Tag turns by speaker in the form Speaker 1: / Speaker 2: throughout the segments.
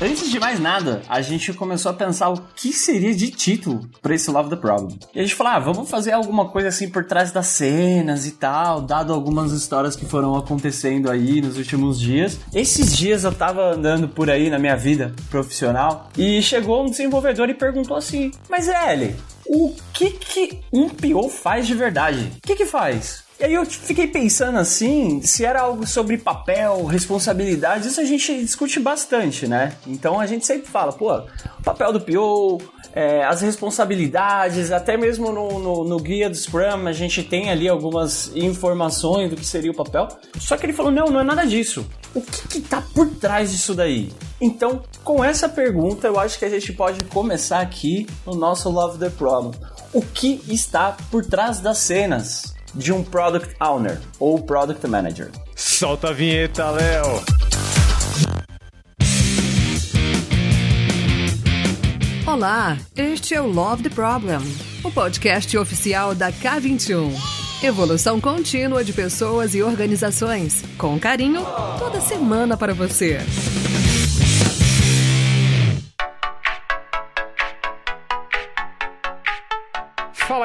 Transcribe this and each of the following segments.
Speaker 1: Antes de mais nada, a gente começou a pensar o que seria de título para esse Love the Problem. E a gente falou, ah, vamos fazer alguma coisa assim por trás das cenas e tal, dado algumas histórias que foram acontecendo aí nos últimos dias. Esses dias eu tava andando por aí na minha vida profissional e chegou um desenvolvedor e perguntou assim: Mas Ellie, o que que um PO faz de verdade? O que que faz? E aí eu fiquei pensando assim, se era algo sobre papel, responsabilidade, isso a gente discute bastante, né? Então a gente sempre fala, pô, o papel do PO, é, as responsabilidades, até mesmo no, no, no, guia do Scrum a gente tem ali algumas informações do que seria o papel. Só que ele falou, não, não é nada disso. O que, que tá por trás disso daí? Então, com essa pergunta, eu acho que a gente pode começar aqui no nosso Love the Problem. O que está por trás das cenas? De um Product Owner ou Product Manager.
Speaker 2: Solta a vinheta, Léo!
Speaker 3: Olá, este é o Love the Problem, o podcast oficial da K21. Evolução contínua de pessoas e organizações, com carinho, toda semana para você.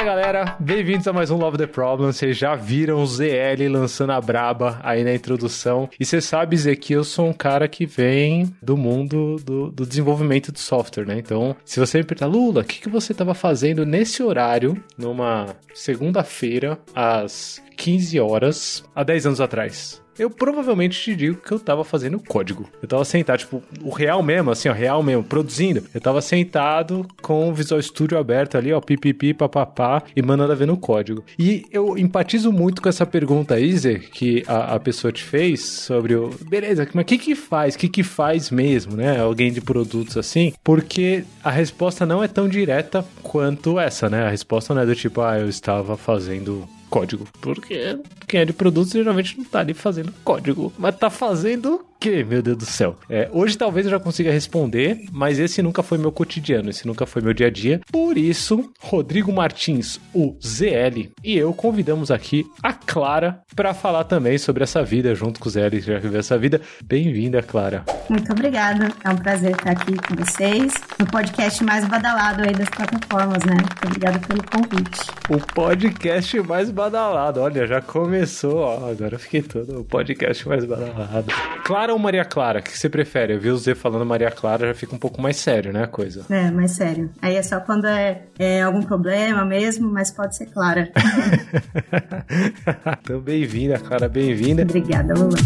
Speaker 2: Fala galera, bem-vindos a mais um Love the Problem. Vocês já viram o ZL lançando a braba aí na introdução. E você sabe, Zé, que eu sou um cara que vem do mundo do, do desenvolvimento de software, né? Então, se você me perguntar, Lula, o que, que você estava fazendo nesse horário, numa segunda-feira, às 15 horas, há 10 anos atrás? Eu provavelmente te digo que eu tava fazendo código. Eu tava sentado, tipo, o real mesmo, assim, ó, real mesmo, produzindo. Eu tava sentado com o Visual Studio aberto ali, ó, pipipi, papapá, e mandando a ver no código. E eu empatizo muito com essa pergunta Zé, que a, a pessoa te fez sobre o. Beleza, mas o que que faz? O que que faz mesmo, né? Alguém de produtos assim? Porque a resposta não é tão direta quanto essa, né? A resposta não é do tipo, ah, eu estava fazendo código. Porque quem é de produtos geralmente não tá ali fazendo código, mas tá fazendo quê, meu Deus do céu? É, hoje talvez eu já consiga responder, mas esse nunca foi meu cotidiano, esse nunca foi meu dia a dia. Por isso, Rodrigo Martins, o ZL, e eu convidamos aqui a Clara para falar também sobre essa vida, junto com o ZL que já viveu essa vida. Bem-vinda, Clara.
Speaker 4: Muito obrigada. É um prazer estar aqui com vocês no podcast mais badalado aí das plataformas, né? Muito obrigada pelo convite.
Speaker 2: O podcast mais badalado. Olha, já começou, ó. Agora eu fiquei todo o podcast mais badalado. Clara Clara ou Maria Clara? O que você prefere? Eu vi o Z falando Maria Clara, já fica um pouco mais sério, né, a coisa?
Speaker 4: É, mais sério. Aí é só quando é, é algum problema mesmo, mas pode ser Clara.
Speaker 2: então, bem-vinda, Clara, bem-vinda.
Speaker 4: Obrigada, Lula.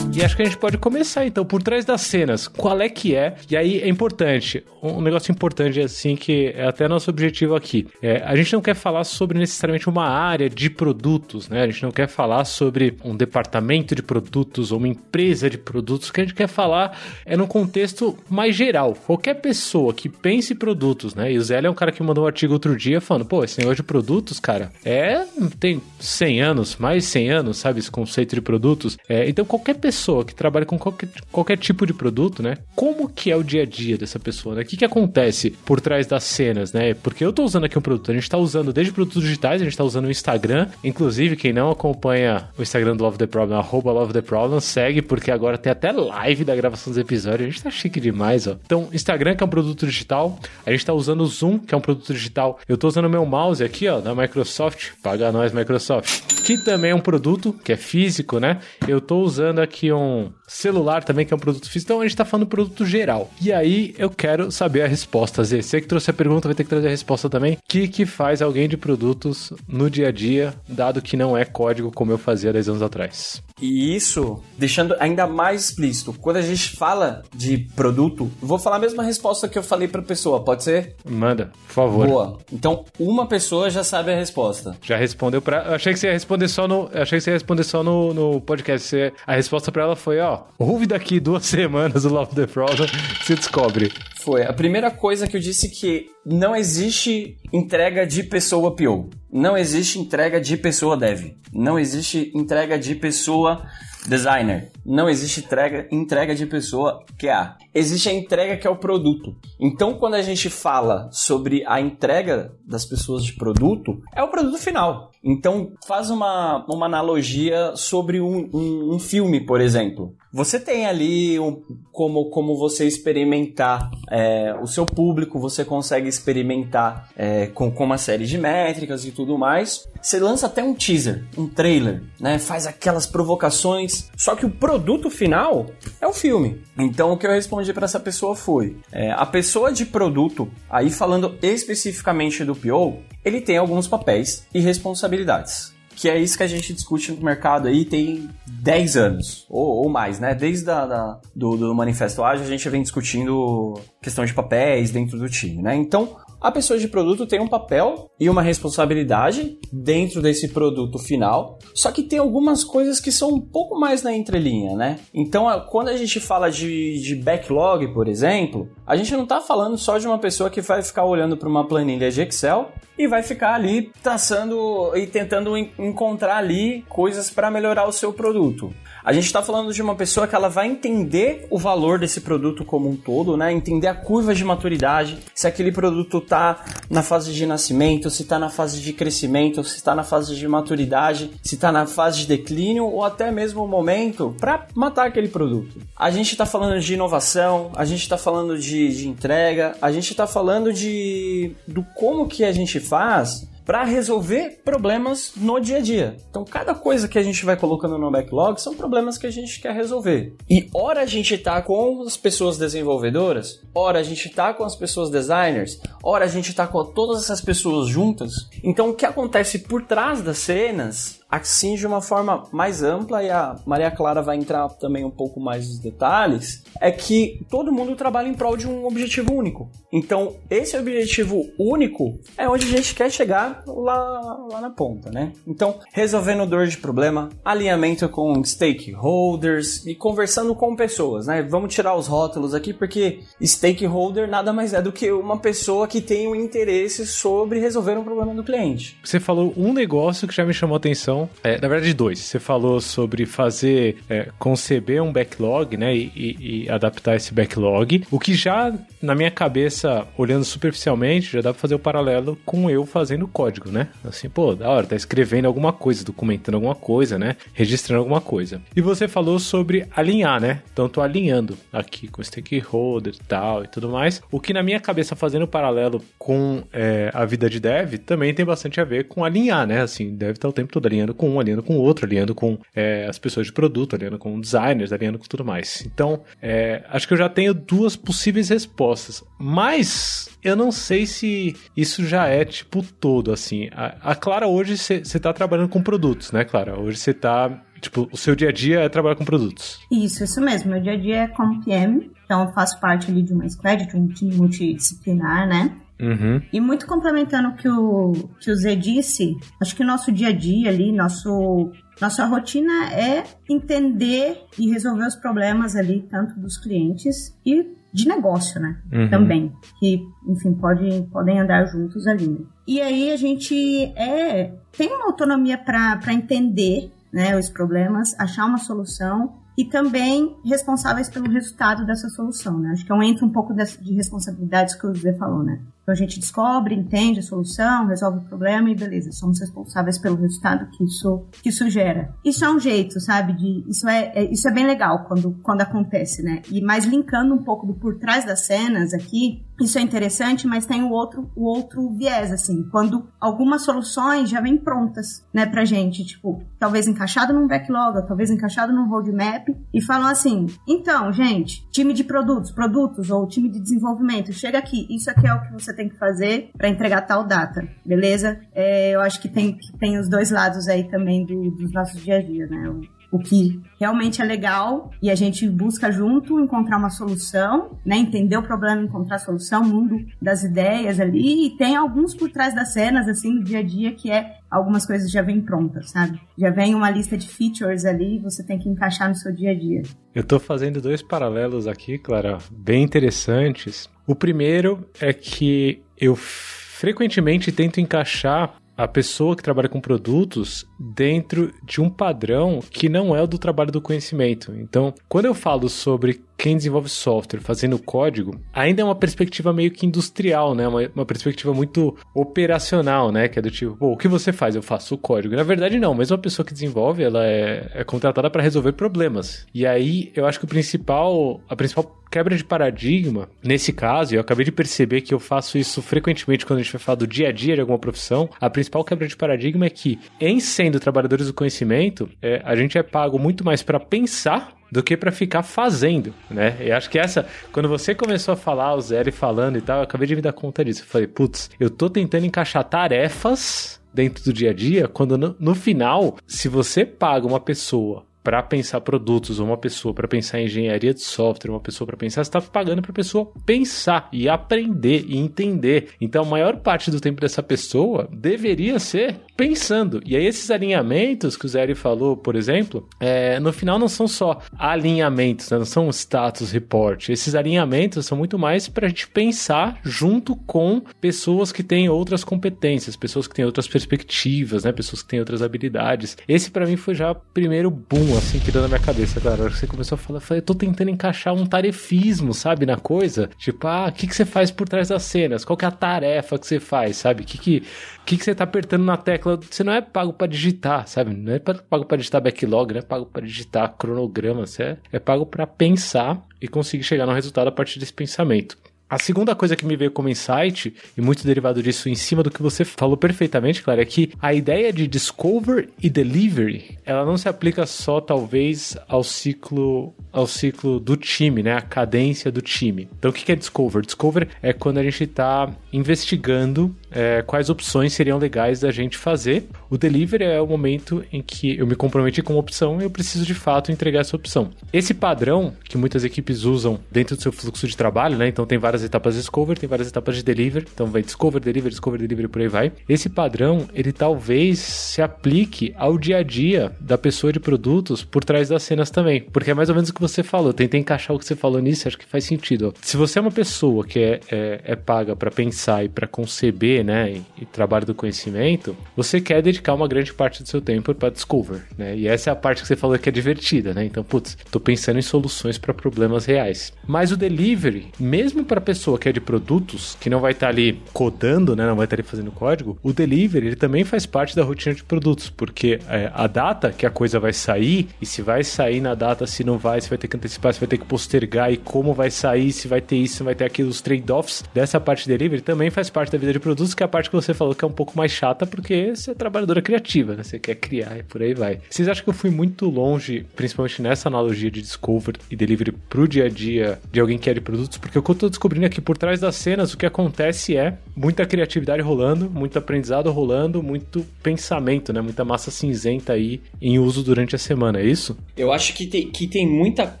Speaker 2: E acho que a gente pode começar então por trás das cenas. Qual é que é? E aí é importante, um negócio importante assim que é até nosso objetivo aqui. É, a gente não quer falar sobre necessariamente uma área de produtos, né? A gente não quer falar sobre um departamento de produtos ou uma empresa de produtos. O que a gente quer falar é num contexto mais geral. Qualquer pessoa que pense em produtos, né? E o Zé é um cara que mandou um artigo outro dia falando, pô, esse negócio de produtos, cara, é tem 100 anos, mais de 100 anos, sabe esse conceito de produtos. É, então qualquer pessoa pessoa que trabalha com qualquer, qualquer tipo de produto, né? Como que é o dia a dia dessa pessoa, né? O que, que acontece por trás das cenas, né? Porque eu tô usando aqui um produto, a gente tá usando desde produtos digitais, a gente tá usando o Instagram. Inclusive, quem não acompanha o Instagram do Love the Problem, arroba Love the Problem, segue, porque agora tem até live da gravação dos episódios. A gente tá chique demais, ó. Então, Instagram, que é um produto digital, a gente tá usando o Zoom, que é um produto digital. Eu tô usando meu mouse aqui, ó, da Microsoft. Paga nós, Microsoft. Que também é um produto, que é físico, né? Eu tô usando aqui um celular também, que é um produto físico. Então a gente tá falando produto geral. E aí eu quero saber a resposta, Zé. Você que trouxe a pergunta vai ter que trazer a resposta também. O que, que faz alguém de produtos no dia a dia, dado que não é código como eu fazia 10 anos atrás?
Speaker 1: E isso, deixando ainda mais explícito, quando a gente fala de produto, vou falar a mesma resposta que eu falei pra pessoa, pode ser?
Speaker 2: Manda, por favor.
Speaker 1: Boa. Então, uma pessoa já sabe a resposta.
Speaker 2: Já respondeu pra. Eu achei que você ia responder só no. Eu achei que você ia responder só no, no podcast. Você... A resposta pra ela foi, ó, ouve daqui duas semanas o Love the Frozen, você descobre.
Speaker 1: Foi. A primeira coisa que eu disse que não existe entrega de pessoa PO. Não existe entrega de pessoa dev. Não existe entrega de pessoa designer. Não existe entrega, entrega de pessoa QA. Existe a entrega que é o produto. Então, quando a gente fala sobre a entrega das pessoas de produto, é o produto final. Então, faz uma, uma analogia sobre um, um, um filme, por exemplo. Você tem ali um, como, como você experimentar é, o seu público, você consegue experimentar é, com, com uma série de métricas e tudo mais. Você lança até um teaser, um trailer, né? Faz aquelas provocações. Só que o produto final é o filme. Então o que eu respondi para essa pessoa foi: é, a pessoa de produto, aí falando especificamente do PO, ele tem alguns papéis e responsabilidades que é isso que a gente discute no mercado aí tem 10 anos, ou, ou mais, né? Desde a, da, do, do Manifesto Ágil a gente vem discutindo questão de papéis dentro do time, né? Então, a pessoa de produto tem um papel e uma responsabilidade dentro desse produto final, só que tem algumas coisas que são um pouco mais na entrelinha, né? Então, quando a gente fala de, de backlog, por exemplo, a gente não está falando só de uma pessoa que vai ficar olhando para uma planilha de Excel e vai ficar ali traçando e tentando encontrar ali coisas para melhorar o seu produto. A gente está falando de uma pessoa que ela vai entender o valor desse produto como um todo, né? Entender a curva de maturidade, se aquele produto está na fase de nascimento, se está na fase de crescimento, se está na fase de maturidade, se está na fase de declínio ou até mesmo o momento para matar aquele produto. A gente está falando de inovação, a gente está falando de, de entrega, a gente está falando de do como que a gente faz para resolver problemas no dia a dia. Então, cada coisa que a gente vai colocando no backlog são problemas que a gente quer resolver. E ora a gente tá com as pessoas desenvolvedoras, ora a gente tá com as pessoas designers, ora a gente tá com todas essas pessoas juntas. Então, o que acontece por trás das cenas assim de uma forma mais ampla e a Maria Clara vai entrar também um pouco mais nos detalhes, é que todo mundo trabalha em prol de um objetivo único. Então, esse objetivo único é onde a gente quer chegar lá, lá na ponta, né? Então, resolvendo dor de problema, alinhamento com stakeholders e conversando com pessoas, né? Vamos tirar os rótulos aqui porque stakeholder nada mais é do que uma pessoa que tem um interesse sobre resolver um problema do cliente.
Speaker 2: Você falou um negócio que já me chamou a atenção é, na verdade, dois. Você falou sobre fazer, é, conceber um backlog, né, e, e, e, adaptar esse backlog, o que já, na minha cabeça, olhando superficialmente, já dá pra fazer o paralelo com eu fazendo código, né? Assim, pô, da hora, tá escrevendo alguma coisa, documentando alguma coisa, né, registrando alguma coisa. E você falou sobre alinhar, né? Então, tô alinhando aqui com stakeholder e tal e tudo mais, o que na minha cabeça, fazendo paralelo com é, a vida de dev, também tem bastante a ver com alinhar, né? Assim, deve estar o tempo todo alinhando alinhando com um, alinhando com o outro, alinhando com é, as pessoas de produto, alinhando com designers, alinhando com tudo mais. Então, é, acho que eu já tenho duas possíveis respostas, mas eu não sei se isso já é tipo todo, assim. A, a Clara hoje você está trabalhando com produtos, né, Clara? Hoje você está Tipo, o seu dia a dia é trabalhar com produtos.
Speaker 4: Isso, isso mesmo. Meu dia a dia é como PM, então eu faço parte ali de uma squad, de um time multidisciplinar, né?
Speaker 2: Uhum.
Speaker 4: E muito complementando o que o, que o Zé disse, acho que o nosso dia a dia ali, nosso, nossa rotina é entender e resolver os problemas ali, tanto dos clientes e de negócio, né? Uhum. Também. Que, enfim, pode, podem andar juntos ali. Né? E aí a gente é, tem uma autonomia para entender né, os problemas, achar uma solução e também responsáveis pelo resultado dessa solução, né? Acho que é um um pouco de responsabilidades que o Zé falou, né? Então a gente descobre, entende a solução, resolve o problema e beleza, somos responsáveis pelo resultado que isso, que isso gera. Isso é um jeito, sabe? De, isso, é, é, isso é bem legal quando, quando acontece, né? E mais linkando um pouco do por trás das cenas aqui, isso é interessante, mas tem o outro, o outro viés, assim, quando algumas soluções já vêm prontas, né, pra gente, tipo, talvez encaixado num backlog, talvez encaixado num roadmap, e falam assim, então, gente, time de produtos, produtos, ou time de desenvolvimento, chega aqui, isso aqui é o que você você tem que fazer para entregar tal data, beleza? É, eu acho que tem, que tem os dois lados aí também do, dos nossos dia a dia, né? O, que realmente é legal e a gente busca junto encontrar uma solução, né? Entender o problema, encontrar a solução, mundo das ideias ali. E tem alguns por trás das cenas, assim, no dia a dia, que é algumas coisas já vêm prontas, sabe? Já vem uma lista de features ali, você tem que encaixar no seu dia a dia.
Speaker 2: Eu tô fazendo dois paralelos aqui, Clara, bem interessantes. O primeiro é que eu frequentemente tento encaixar a pessoa que trabalha com produtos dentro de um padrão que não é o do trabalho do conhecimento. Então, quando eu falo sobre quem desenvolve software fazendo código ainda é uma perspectiva meio que industrial, né? Uma, uma perspectiva muito operacional, né? Que é do tipo, pô, o que você faz? Eu faço o código. Na verdade, não. Mas uma pessoa que desenvolve, ela é, é contratada para resolver problemas. E aí, eu acho que o principal, a principal quebra de paradigma, nesse caso, eu acabei de perceber que eu faço isso frequentemente quando a gente vai falar do dia a dia de alguma profissão, a principal quebra de paradigma é que, em sendo trabalhadores do conhecimento, é, a gente é pago muito mais para pensar do que para ficar fazendo, né? E acho que essa, quando você começou a falar, o Zé falando e tal, eu acabei de me dar conta disso. Eu falei, putz, eu tô tentando encaixar tarefas dentro do dia a dia, quando no, no final, se você paga uma pessoa para pensar produtos, uma pessoa para pensar em engenharia de software, uma pessoa para pensar, você está pagando para a pessoa pensar e aprender e entender. Então, a maior parte do tempo dessa pessoa deveria ser pensando. E aí, esses alinhamentos que o Zé falou, por exemplo, é, no final não são só alinhamentos, né? não são status report. Esses alinhamentos são muito mais para a gente pensar junto com pessoas que têm outras competências, pessoas que têm outras perspectivas, né? pessoas que têm outras habilidades. Esse, para mim, foi já o primeiro boom assim que deu na minha cabeça, cara. Você começou a falar, eu tô tentando encaixar um tarefismo, sabe, na coisa. Tipo, ah, o que, que você faz por trás das cenas? Qual que é a tarefa que você faz, sabe? O que, que, que, que você tá apertando na tecla? Você não é pago para digitar, sabe? Não é pago para digitar backlog, não é pago para digitar cronograma. É, é pago para pensar e conseguir chegar no resultado a partir desse pensamento. A segunda coisa que me veio como insight, e muito derivado disso em cima do que você falou perfeitamente, claro, é que a ideia de discover e delivery, ela não se aplica só, talvez, ao ciclo ao ciclo do time, né? A cadência do time. Então, o que é discover? Discover é quando a gente está investigando é, quais opções seriam legais da gente fazer. O delivery é o momento em que eu me comprometi com uma opção e eu preciso de fato entregar essa opção. Esse padrão que muitas equipes usam dentro do seu fluxo de trabalho, né? Então tem várias etapas de discover, tem várias etapas de delivery. Então vai discover, delivery, discover, delivery, por aí vai. Esse padrão, ele talvez se aplique ao dia a dia da pessoa de produtos por trás das cenas também. Porque é mais ou menos o que você falou. Tentei encaixar o que você falou nisso, acho que faz sentido. Se você é uma pessoa que é, é, é paga para pensar e para conceber né, e, e, trabalho do conhecimento, você quer dedicar uma grande parte do seu tempo para discover, né? E essa é a parte que você falou que é divertida, né? Então, putz, tô pensando em soluções para problemas reais. Mas o delivery, mesmo para pessoa que é de produtos, que não vai estar tá ali codando, né, não vai estar tá ali fazendo código, o delivery ele também faz parte da rotina de produtos, porque é, a data que a coisa vai sair e se vai sair na data, se não vai, se vai ter que antecipar, se vai ter que postergar e como vai sair, se vai ter isso, se vai ter aquilo, os trade-offs dessa parte de delivery também faz parte da vida de produtos que é a parte que você falou que é um pouco mais chata, porque você é trabalhadora criativa, né? Você quer criar e por aí vai. Vocês acham que eu fui muito longe, principalmente nessa analogia de discover e delivery pro dia a dia de alguém que quer de produtos? Porque o que eu tô descobrindo aqui por trás das cenas, o que acontece é muita criatividade rolando, muito aprendizado rolando, muito pensamento, né? Muita massa cinzenta aí em uso durante a semana, é isso?
Speaker 1: Eu acho que tem, que tem muita,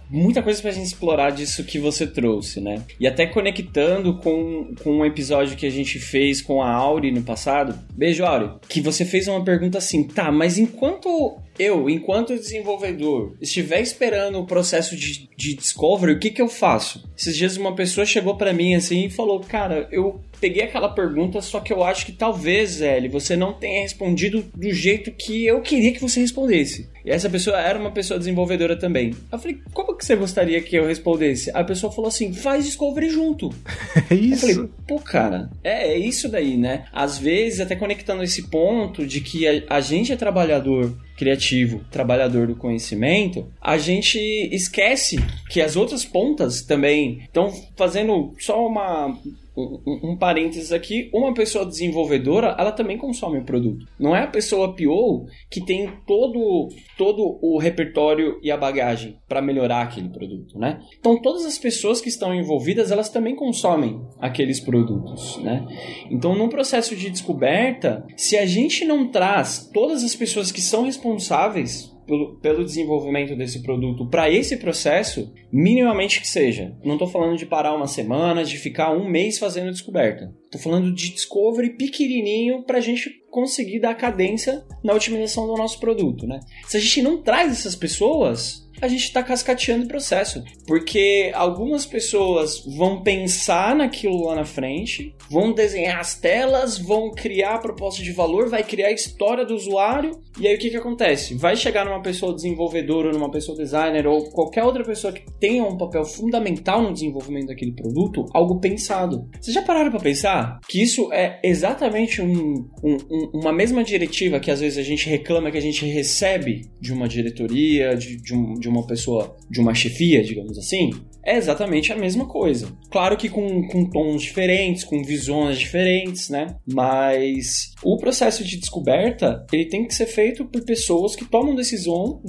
Speaker 1: muita coisa pra gente explorar disso que você trouxe, né? E até conectando com, com um episódio que a gente fez com a Auri no passado. Beijo, Auri. Que você fez uma pergunta assim, tá, mas enquanto eu, enquanto desenvolvedor, estiver esperando o processo de, de discovery, o que que eu faço? Esses dias uma pessoa chegou para mim assim e falou, cara, eu peguei aquela pergunta, só que eu acho que talvez, Ellie, você não tenha respondido do jeito que eu queria que você respondesse. E essa pessoa era uma pessoa desenvolvedora também. Eu falei, como que você gostaria que eu respondesse? A pessoa falou assim, faz Discovery junto.
Speaker 2: É isso.
Speaker 1: Eu falei, pô, cara, é, é isso daí, né? Às vezes, até conectando esse ponto de que a, a gente é trabalhador criativo, trabalhador do conhecimento, a gente esquece que as outras pontas também estão fazendo só uma um, um parênteses aqui, uma pessoa desenvolvedora, ela também consome o produto. Não é a pessoa PO que tem todo, todo o repertório e a bagagem para melhorar aquele produto, né? Então, todas as pessoas que estão envolvidas, elas também consomem aqueles produtos, né? Então, num processo de descoberta, se a gente não traz todas as pessoas que são responsáveis pelo, pelo desenvolvimento desse produto para esse processo, minimamente que seja. Não estou falando de parar uma semana, de ficar um mês fazendo descoberta. Estou falando de discovery pequenininho para a gente conseguir dar cadência na otimização do nosso produto, né? Se a gente não traz essas pessoas, a gente está cascateando o processo. Porque algumas pessoas vão pensar naquilo lá na frente, vão desenhar as telas, vão criar a proposta de valor, vai criar a história do usuário, e aí o que, que acontece? Vai chegar numa pessoa desenvolvedora, numa pessoa designer, ou qualquer outra pessoa que tenha um papel fundamental no desenvolvimento daquele produto, algo pensado. Vocês já pararam para pensar que isso é exatamente um, um, uma mesma diretiva que às vezes a gente reclama que a gente recebe de uma diretoria, de, de, um, de uma pessoa, de uma chefia, digamos assim? é exatamente a mesma coisa. Claro que com, com tons diferentes, com visões diferentes, né? Mas o processo de descoberta, ele tem que ser feito por pessoas que tomam decisão,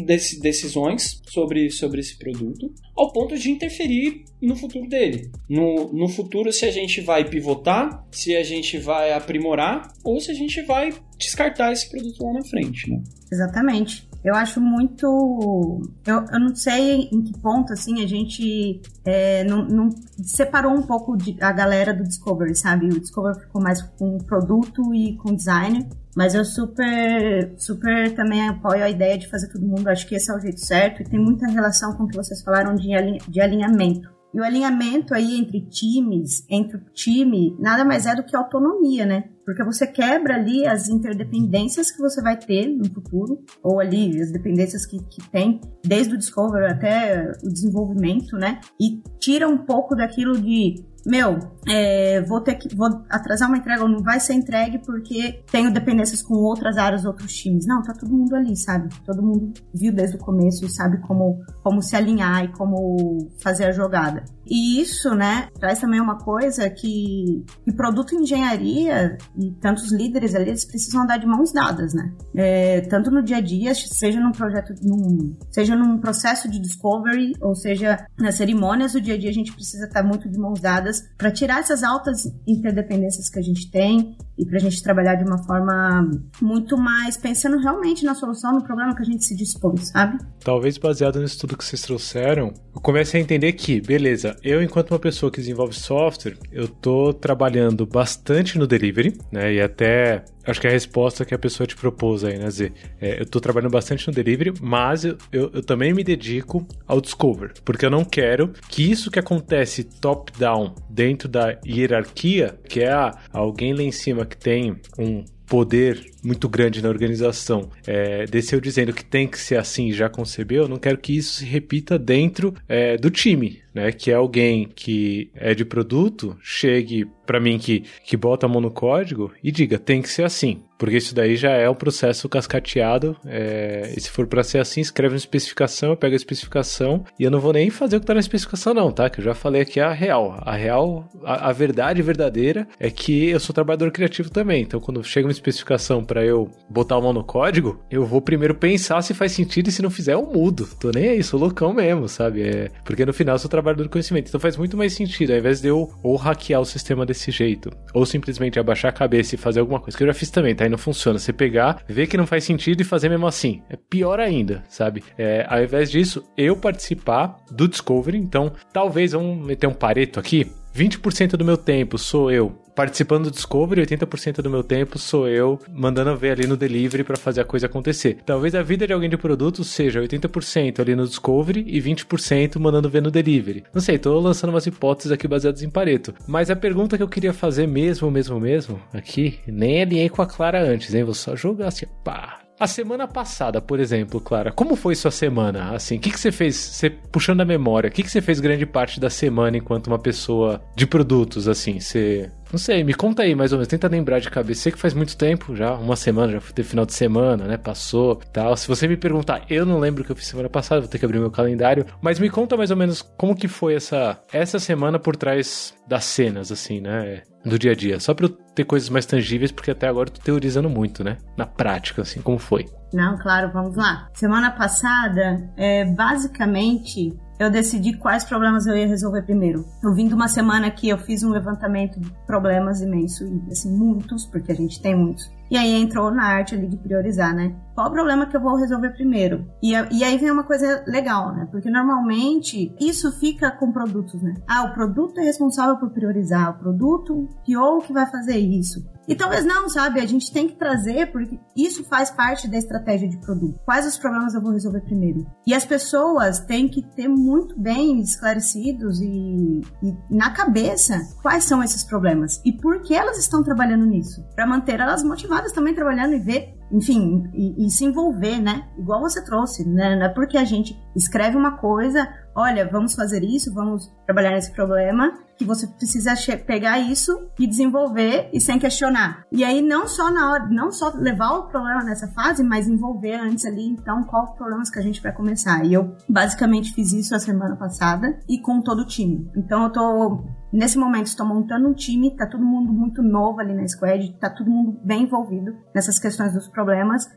Speaker 1: decisões sobre, sobre esse produto, ao ponto de interferir no futuro dele. No, no futuro, se a gente vai pivotar, se a gente vai aprimorar, ou se a gente vai descartar esse produto lá na frente, né?
Speaker 4: Exatamente. Eu acho muito. Eu, eu não sei em que ponto, assim, a gente é, não, não, separou um pouco de, a galera do Discovery, sabe? O Discovery ficou mais com produto e com design. Mas eu super, super também apoio a ideia de fazer todo mundo. Acho que esse é o jeito certo e tem muita relação com o que vocês falaram de, de alinhamento. E o alinhamento aí entre times, entre o time, nada mais é do que autonomia, né? Porque você quebra ali as interdependências que você vai ter no futuro, ou ali as dependências que, que tem, desde o discovery até o desenvolvimento, né? E tira um pouco daquilo de meu, é, vou ter que vou atrasar uma entrega ou não vai ser entregue porque tenho dependências com outras áreas, outros times. Não, tá todo mundo ali, sabe? Todo mundo viu desde o começo e sabe como, como se alinhar e como fazer a jogada. E isso, né, traz também uma coisa que, que produto engenharia e tantos líderes ali, eles precisam andar de mãos dadas, né? É, tanto no dia a dia, seja num projeto, num, seja num processo de discovery, ou seja nas cerimônias do dia a dia, a gente precisa estar muito de mãos dadas para tirar essas altas interdependências que a gente tem e para a gente trabalhar de uma forma muito mais pensando realmente na solução, no problema que a gente se dispõe, sabe?
Speaker 2: Talvez baseado nisso tudo que vocês trouxeram, eu comece a entender que, beleza, eu enquanto uma pessoa que desenvolve software, eu tô trabalhando bastante no delivery, né? E até acho que é a resposta que a pessoa te propôs aí, né, Zé? É, eu tô trabalhando bastante no delivery, mas eu, eu, eu, também me dedico ao discover, porque eu não quero que isso que acontece top-down dentro da hierarquia, que é ah, alguém lá em cima que tem um poder muito grande na organização é, desceu dizendo que tem que ser assim já concebeu, eu não quero que isso se repita dentro é, do time, né? Que é alguém que é de produto, chegue para mim que, que bota a mão no código e diga, tem que ser assim. Porque isso daí já é um processo cascateado. É, e se for para ser assim, escreve uma especificação, eu pego a especificação e eu não vou nem fazer o que tá na especificação, não, tá? Que eu já falei aqui a real. A real, a, a verdade verdadeira é que eu sou trabalhador criativo também. Então, quando chega uma especificação para eu botar a mão no código, eu vou primeiro pensar se faz sentido e se não fizer, eu mudo. Tô nem aí, sou loucão mesmo, sabe? É, porque no final eu sou trabalhador do conhecimento. Então faz muito mais sentido, ao invés de eu ou hackear o sistema desse jeito, ou simplesmente abaixar a cabeça e fazer alguma coisa, que eu já fiz também, tá? E não funciona. Você pegar, ver que não faz sentido e fazer mesmo assim. É pior ainda, sabe? É, ao invés disso, eu participar do Discovery, então talvez vamos meter um pareto aqui. 20% do meu tempo sou eu participando do Discovery, 80% do meu tempo sou eu mandando ver ali no delivery para fazer a coisa acontecer. Talvez a vida de alguém de produto seja 80% ali no Discovery e 20% mandando ver no delivery. Não sei, tô lançando umas hipóteses aqui baseadas em Pareto. Mas a pergunta que eu queria fazer mesmo, mesmo, mesmo, aqui, nem alinhei com a Clara antes, hein? Vou só jogar assim, pá, a semana passada, por exemplo, Clara, como foi sua semana? Assim, o que, que você fez? Você puxando a memória, o que, que você fez grande parte da semana enquanto uma pessoa de produtos, assim? Você não sei, me conta aí mais ou menos, tenta lembrar de cabeça. Sei que faz muito tempo já, uma semana, já teve final de semana, né? Passou tal. Se você me perguntar, eu não lembro o que eu fiz semana passada, vou ter que abrir meu calendário. Mas me conta mais ou menos como que foi essa, essa semana por trás das cenas, assim, né? Do dia a dia. Só pra eu ter coisas mais tangíveis, porque até agora eu tô teorizando muito, né? Na prática, assim, como foi.
Speaker 4: Não, claro, vamos lá. Semana passada, é, basicamente, eu decidi quais problemas eu ia resolver primeiro. Eu vim de uma semana que eu fiz um levantamento de problemas imenso, e assim, muitos, porque a gente tem muitos. E aí entrou na arte ali de priorizar, né? Qual o problema que eu vou resolver primeiro? E, e aí vem uma coisa legal, né? Porque normalmente isso fica com produtos, né? Ah, o produto é responsável por priorizar, o produto ou que vai fazer isso. E talvez não, sabe? A gente tem que trazer, porque isso faz parte da estratégia de produto. Quais os problemas eu vou resolver primeiro? E as pessoas têm que ter muito bem esclarecidos e, e na cabeça quais são esses problemas e por que elas estão trabalhando nisso. Para manter elas motivadas também trabalhando e ver enfim, e, e, se envolver, né? Igual você trouxe, né? Não é porque a gente escreve uma coisa, olha, vamos fazer isso, vamos trabalhar nesse problema, que você precisa pegar isso e desenvolver e sem questionar. E aí não só na hora, não só levar o problema nessa fase, mas envolver antes ali, então, qual problemas que a gente vai começar. E eu basicamente fiz isso a semana passada e com todo o time. Então eu tô Nesse momento, estou montando um time, tá todo mundo muito novo ali na squad, tá todo mundo bem envolvido nessas questões dos problemas,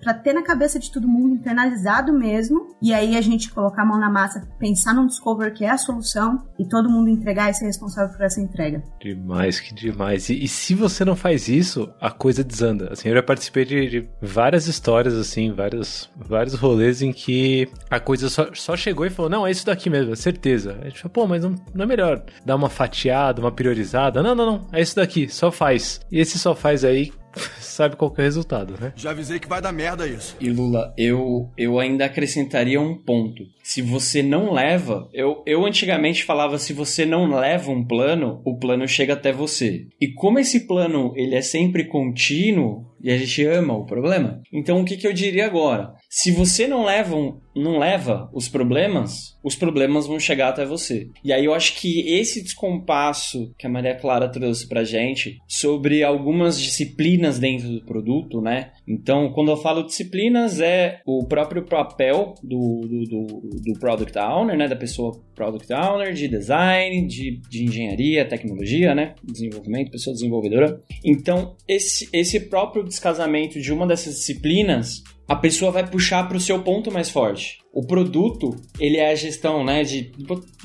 Speaker 4: para ter na cabeça de todo mundo internalizado mesmo, e aí a gente colocar a mão na massa, pensar num discover que é a solução e todo mundo entregar e ser responsável por essa entrega.
Speaker 2: Demais, que demais. E, e se você não faz isso, a coisa desanda. Assim, eu já participei de, de várias histórias, assim, vários, vários rolês em que a coisa só, só chegou e falou: não, é isso daqui mesmo, é certeza. A gente falou, pô, mas não, não é melhor dar uma fatiada, uma priorizada. Não, não, não. É isso daqui, só faz. E esse só faz aí sabe qual é o resultado, né?
Speaker 5: Já avisei que vai dar merda isso.
Speaker 1: E Lula, eu, eu ainda acrescentaria um ponto. Se você não leva, eu, eu antigamente falava se você não leva um plano, o plano chega até você. E como esse plano ele é sempre contínuo, e a gente ama o problema. Então o que, que eu diria agora? Se você não leva, não leva os problemas, os problemas vão chegar até você. E aí eu acho que esse descompasso que a Maria Clara trouxe pra gente sobre algumas disciplinas dentro do produto, né? Então, quando eu falo disciplinas, é o próprio papel do, do, do, do Product Owner, né? Da pessoa Product Owner, de design, de, de engenharia, tecnologia, né? Desenvolvimento, pessoa desenvolvedora. Então, esse, esse próprio descasamento de uma dessas disciplinas a pessoa vai puxar para o seu ponto mais forte. O produto, ele é a gestão, né, de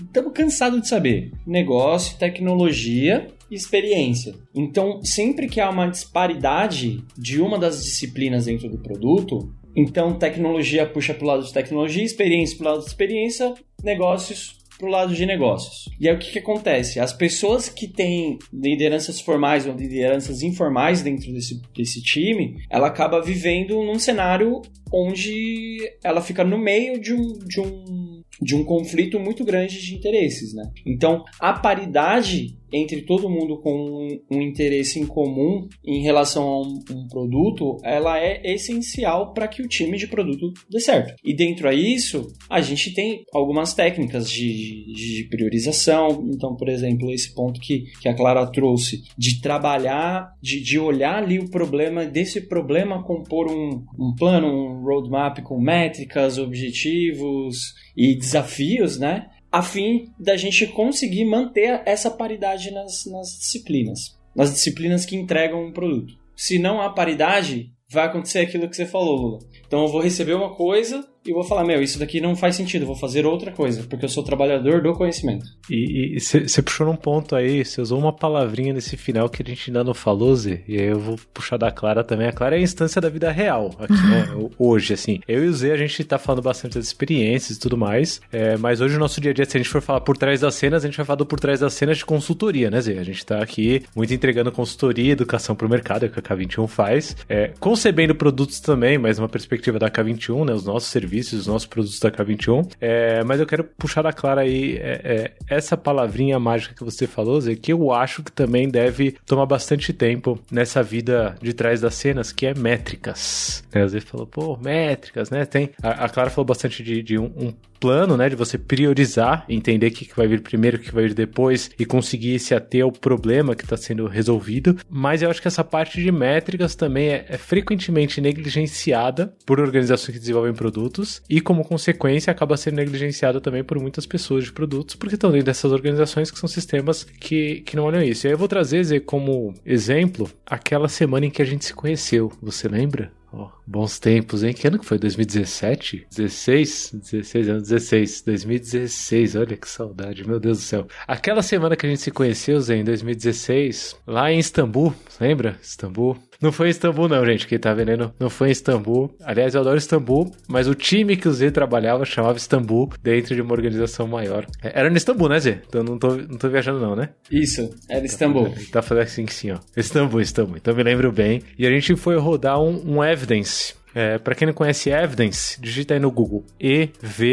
Speaker 1: estamos cansados de saber, negócio, tecnologia experiência. Então, sempre que há uma disparidade de uma das disciplinas dentro do produto, então tecnologia puxa para o lado de tecnologia, experiência para o lado de experiência, negócios para o lado de negócios. E aí o que, que acontece? As pessoas que têm lideranças formais ou lideranças informais dentro desse, desse time, ela acaba vivendo num cenário onde ela fica no meio de um, de um, de um conflito muito grande de interesses, né? Então, a paridade entre todo mundo com um, um interesse em comum em relação a um, um produto, ela é essencial para que o time de produto dê certo. E dentro a isso, a gente tem algumas técnicas de, de priorização. Então, por exemplo, esse ponto que, que a Clara trouxe, de trabalhar, de, de olhar ali o problema, desse problema compor um, um plano, um roadmap com métricas, objetivos e desafios, né? A fim da gente conseguir manter essa paridade nas, nas disciplinas, nas disciplinas que entregam um produto. Se não há paridade, vai acontecer aquilo que você falou, Lula. Então eu vou receber uma coisa e vou falar, meu, isso daqui não faz sentido, vou fazer outra coisa, porque eu sou trabalhador do conhecimento.
Speaker 2: E você puxou num ponto aí, você usou uma palavrinha nesse final que a gente ainda não falou, Zé, e aí eu vou puxar da Clara também. A Clara é a instância da vida real aqui, né? Hoje, assim. Eu e o Zé, a gente tá falando bastante das experiências e tudo mais, é, mas hoje o nosso dia a dia, se a gente for falar por trás das cenas, a gente vai falar do por trás das cenas de consultoria, né, Zé? A gente tá aqui muito entregando consultoria, educação pro mercado, é o que a K21 faz, é, concebendo produtos também, mas uma perspectiva da K21, né? Os nossos serviços serviços, os nossos produtos da K21. É, mas eu quero puxar da Clara aí é, é, essa palavrinha mágica que você falou, Zé, que eu acho que também deve tomar bastante tempo nessa vida de trás das cenas, que é métricas. Né? Zé falou, pô, métricas, né? Tem, a, a Clara falou bastante de, de um, um plano, né, de você priorizar, entender o que, vai vir primeiro, o que vai vir depois e conseguir se ater ao problema que está sendo resolvido. Mas eu acho que essa parte de métricas também é, é frequentemente negligenciada por organizações que desenvolvem produtos e, como consequência, acaba sendo negligenciada também por muitas pessoas de produtos, porque estão dentro dessas organizações que são sistemas que, que não olham isso. E aí eu vou trazer como exemplo aquela semana em que a gente se conheceu. Você lembra? Oh, Bons tempos, hein? Que ano que foi? 2017? 16? 16 anos, 16. 2016, olha que saudade, meu Deus do céu. Aquela semana que a gente se conheceu, Zé, em 2016, lá em Istambul, lembra? Istambul. Não foi em Istambul, não, gente. Quem tá vendo não foi em Istambul. Aliás, eu adoro Istambul, mas o time que o Z trabalhava chamava Istambul dentro de uma organização maior. É, era no Istambul, né, Zé? Então não tô, não tô viajando, não, né?
Speaker 1: Isso, era Istambul.
Speaker 2: Tá fazendo assim, sim, ó. Istambul, Istambul. Então me lembro bem. E a gente foi rodar um, um Evidence é, para quem não conhece Evidence, digita aí no Google evdnc.org,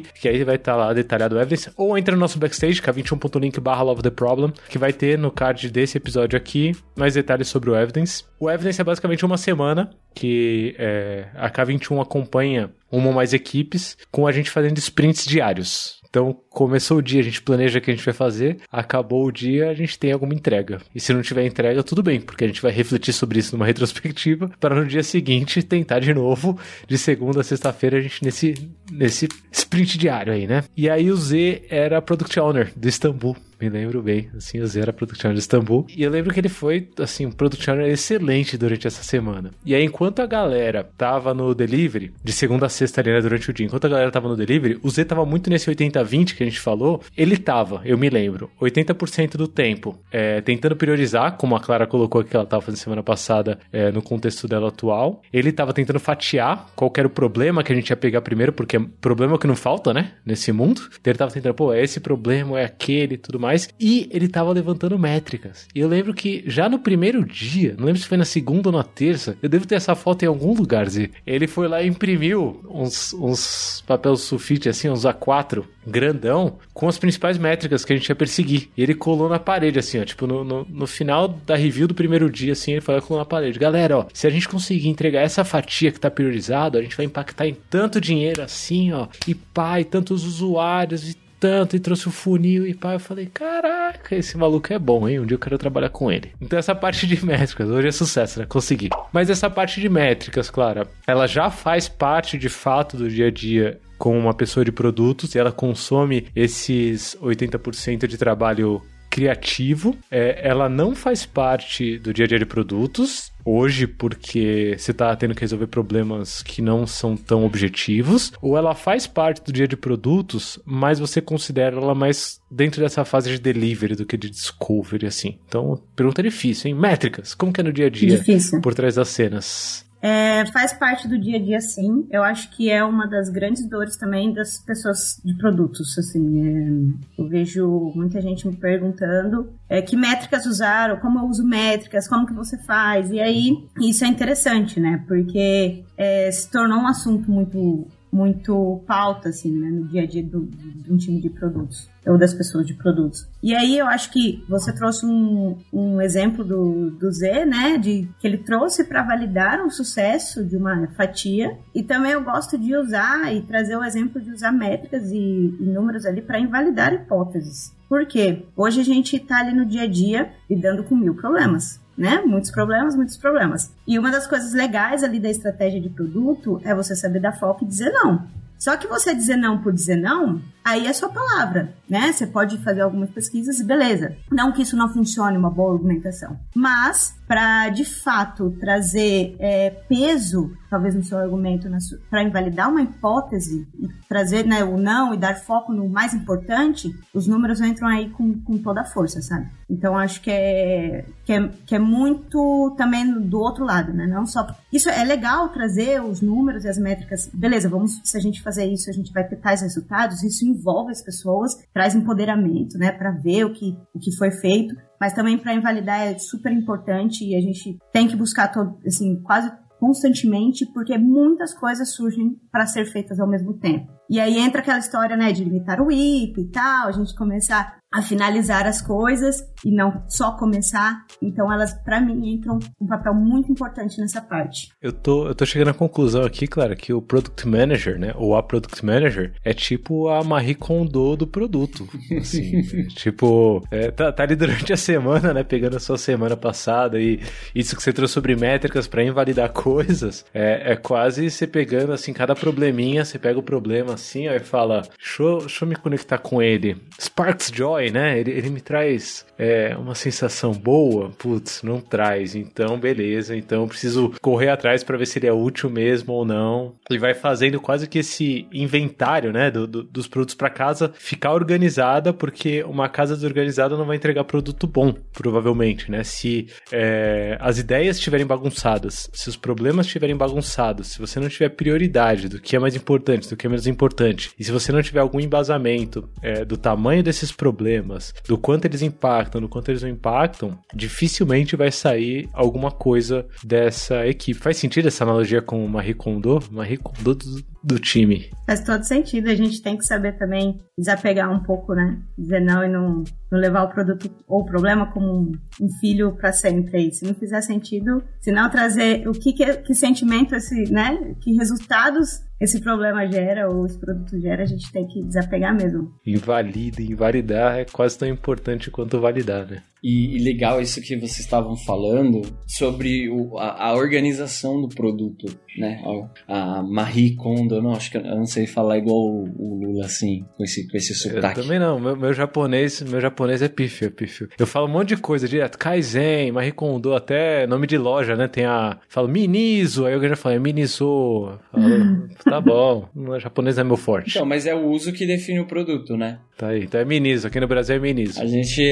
Speaker 2: que aí vai estar tá lá detalhado o Evidence, ou entra no nosso backstage, k21.link barra Love the Problem, que vai ter no card desse episódio aqui mais detalhes sobre o Evidence. O Evidence é basicamente uma semana que é, a K21 acompanha uma ou mais equipes com a gente fazendo sprints diários. Então, começou o dia, a gente planeja o que a gente vai fazer, acabou o dia, a gente tem alguma entrega. E se não tiver entrega, tudo bem, porque a gente vai refletir sobre isso numa retrospectiva para no dia seguinte tentar de novo, de segunda a sexta-feira, a gente nesse, nesse sprint diário aí, né? E aí o Z era Product Owner do Istambul me lembro bem. Assim, o Zé era Product Owner de Istambul. E eu lembro que ele foi, assim, um Product Owner excelente durante essa semana. E aí, enquanto a galera tava no delivery, de segunda a sexta ali, né, durante o dia, enquanto a galera tava no delivery, o Z tava muito nesse 80-20 que a gente falou. Ele tava, eu me lembro, 80% do tempo é, tentando priorizar, como a Clara colocou aqui que ela tava fazendo semana passada é, no contexto dela atual. Ele tava tentando fatiar qual era o problema que a gente ia pegar primeiro, porque é problema que não falta, né, nesse mundo. Então ele tava tentando, pô, é esse problema, é aquele tudo mais mais. E ele tava levantando métricas. E eu lembro que já no primeiro dia, não lembro se foi na segunda ou na terça, eu devo ter essa foto em algum lugar. Ele foi lá e imprimiu uns, uns papel sulfite, assim, uns A4 grandão, com as principais métricas que a gente ia perseguir. E ele colou na parede, assim, ó. Tipo, no, no, no final da review do primeiro dia, assim, ele foi lá e colou na parede. Galera, ó, se a gente conseguir entregar essa fatia que tá priorizado, a gente vai impactar em tanto dinheiro assim, ó. E pai, tantos usuários e tanto e trouxe o funil e pá. Eu falei, caraca, esse maluco é bom, hein? Um dia eu quero trabalhar com ele. Então essa parte de métricas, hoje é sucesso, né? Consegui. Mas essa parte de métricas, Clara, ela já faz parte de fato do dia a dia com uma pessoa de produtos e ela consome esses 80% de trabalho criativo. É, ela não faz parte do dia a dia de produtos hoje porque você está tendo que resolver problemas que não são tão objetivos, ou ela faz parte do dia de produtos, mas você considera ela mais dentro dessa fase de delivery do que de discovery, assim. Então, pergunta difícil, hein? Métricas, como que é no dia a dia
Speaker 4: Difícil.
Speaker 2: por trás das cenas?
Speaker 4: É, faz parte do dia a dia, sim. Eu acho que é uma das grandes dores também das pessoas de produtos, assim. É, eu vejo muita gente me perguntando é, que métricas usaram, como eu uso métricas, como que você faz. E aí, isso é interessante, né? Porque é, se tornou um assunto muito muito pauta, assim, né, no dia a dia do, um time de produtos, ou das pessoas de produtos. E aí eu acho que você trouxe um, um exemplo do, do Z, né, de que ele trouxe para validar um sucesso de uma fatia, e também eu gosto de usar e trazer o exemplo de usar métricas e, e números ali para invalidar hipóteses. Por quê? Hoje a gente está ali no dia a dia lidando com mil problemas né? Muitos problemas, muitos problemas. E uma das coisas legais ali da estratégia de produto é você saber dar foco e dizer não. Só que você dizer não por dizer não, aí é sua palavra, né? Você pode fazer algumas pesquisas e beleza. Não que isso não funcione, uma boa argumentação. Mas, para de fato trazer é, peso, talvez no seu argumento, para invalidar uma hipótese e trazer né, o não e dar foco no mais importante, os números entram aí com, com toda a força, sabe? Então, acho que é, que é, que é muito também do outro lado, né? Não só. Isso é legal trazer os números e as métricas. Beleza, vamos, se a gente fazer isso, a gente vai ter tais resultados. Isso envolve as pessoas, traz empoderamento, né, para ver o que, o que foi feito, mas também para invalidar é super importante e a gente tem que buscar todo, assim, quase constantemente, porque muitas coisas surgem para ser feitas ao mesmo tempo. E aí entra aquela história, né, de limitar o IP e tal, a gente começar a finalizar as coisas e não só começar. Então elas, para mim, entram um papel muito importante nessa parte.
Speaker 2: Eu tô, eu tô chegando à conclusão aqui, claro, que o Product Manager, né, ou a Product Manager, é tipo a Marie Kondo do produto. Assim, tipo, é, tá, tá, ali durante a semana, né, pegando a sua semana passada e isso que você trouxe sobre métricas para invalidar coisas, é, é quase você pegando, assim, cada probleminha, você pega o problema assim, ó, e fala, deixa, deixa eu me conectar com ele. Sparks Joy né? Ele, ele me traz é, uma sensação boa, putz, não traz. Então, beleza. Então, preciso correr atrás para ver se ele é útil mesmo ou não. Ele vai fazendo quase que esse inventário, né, do, do, dos produtos para casa ficar organizada, porque uma casa desorganizada não vai entregar produto bom, provavelmente, né? Se é, as ideias estiverem bagunçadas, se os problemas estiverem bagunçados, se você não tiver prioridade do que é mais importante, do que é menos importante, e se você não tiver algum embasamento é, do tamanho desses problemas, do quanto eles impactam, do quanto eles não impactam, dificilmente vai sair alguma coisa dessa equipe. Faz sentido essa analogia com Marie Kondo? Marie Kondo do, time.
Speaker 4: Faz todo sentido. A gente tem que saber também desapegar um pouco, né? Dizer não e não, não levar o produto ou o problema como um, filho para sempre aí. Se não fizer sentido, se não trazer o que, que, que sentimento esse, né? Que resultados esse problema gera ou esse produto gera, a gente tem que desapegar mesmo.
Speaker 2: Invalida, invalidar é quase tão importante quanto validar, né?
Speaker 1: E, e legal isso que vocês estavam falando sobre o, a, a, organização do produto, né? A, a Marie Kondo, não, acho que eu não sei falar igual o, o Lula assim, com esse, com esse sotaque.
Speaker 2: Eu também não, meu, meu japonês, meu japonês é pífio, é pífio. Eu falo um monte de coisa direto, Kaizen, Marie Kondo, até nome de loja, né? Tem a, falo Miniso, aí alguém já fala, é Miniso, falo, tá bom, o japonês é meu forte.
Speaker 1: Então, mas é o uso que define o produto, né?
Speaker 2: Tá aí, então é Miniso, aqui no Brasil é Miniso.
Speaker 1: A gente,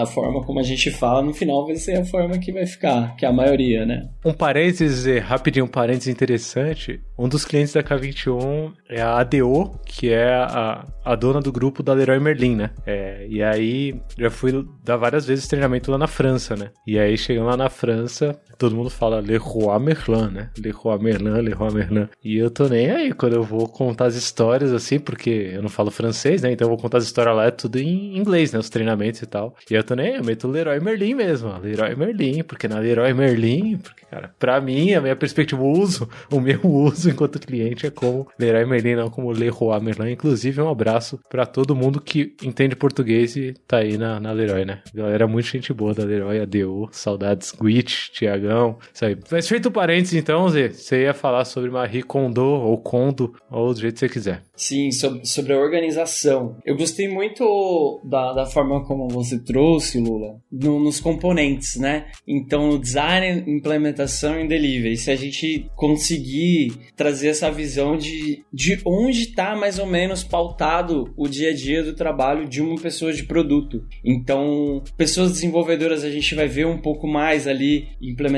Speaker 1: da forma como a gente fala, no final vai ser a forma que vai ficar, que é a maioria, né?
Speaker 2: Um parênteses, rapidinho, um parênteses interessante. Um dos clientes da K21 é a ADO, que é a, a dona do grupo da Leroy Merlin, né? É, e aí já fui dar várias vezes treinamento lá na França, né? E aí chegando lá na França, todo mundo fala Leroy Merlin, né? Leroy Merlin, Leroy Merlin. E eu tô nem aí quando eu vou contar as histórias assim, porque eu não falo francês, né? Então eu vou contar as histórias lá, é tudo em inglês, né? Os treinamentos e tal. E eu tô nem aí, eu meto Leroy Merlin mesmo, Leroy Merlin, porque na Leroy Merlin, porque, cara, pra mim, a minha perspectiva, o uso, o meu uso enquanto cliente é como Leroy Merlin, não como Leroy Merlin. Inclusive, um abraço pra todo mundo que entende português e tá aí na, na Leroy, né? Galera, muito gente boa da Leroy, ADU, saudades, Gwitch, Tiagão, isso aí. Mas feito parênteses, então, Zé, você ia falar sobre Marie Kondo, ou Kondo, ou do jeito que você quiser.
Speaker 1: Sim, sobre, sobre a organização. Eu gostei muito da, da forma como você trouxe, Lula, no, nos componentes, né? Então, design, implementação e delivery. Se a gente conseguir trazer essa visão de, de onde está mais ou menos pautado o dia a dia do trabalho de uma pessoa de produto. Então, pessoas desenvolvedoras a gente vai ver um pouco mais ali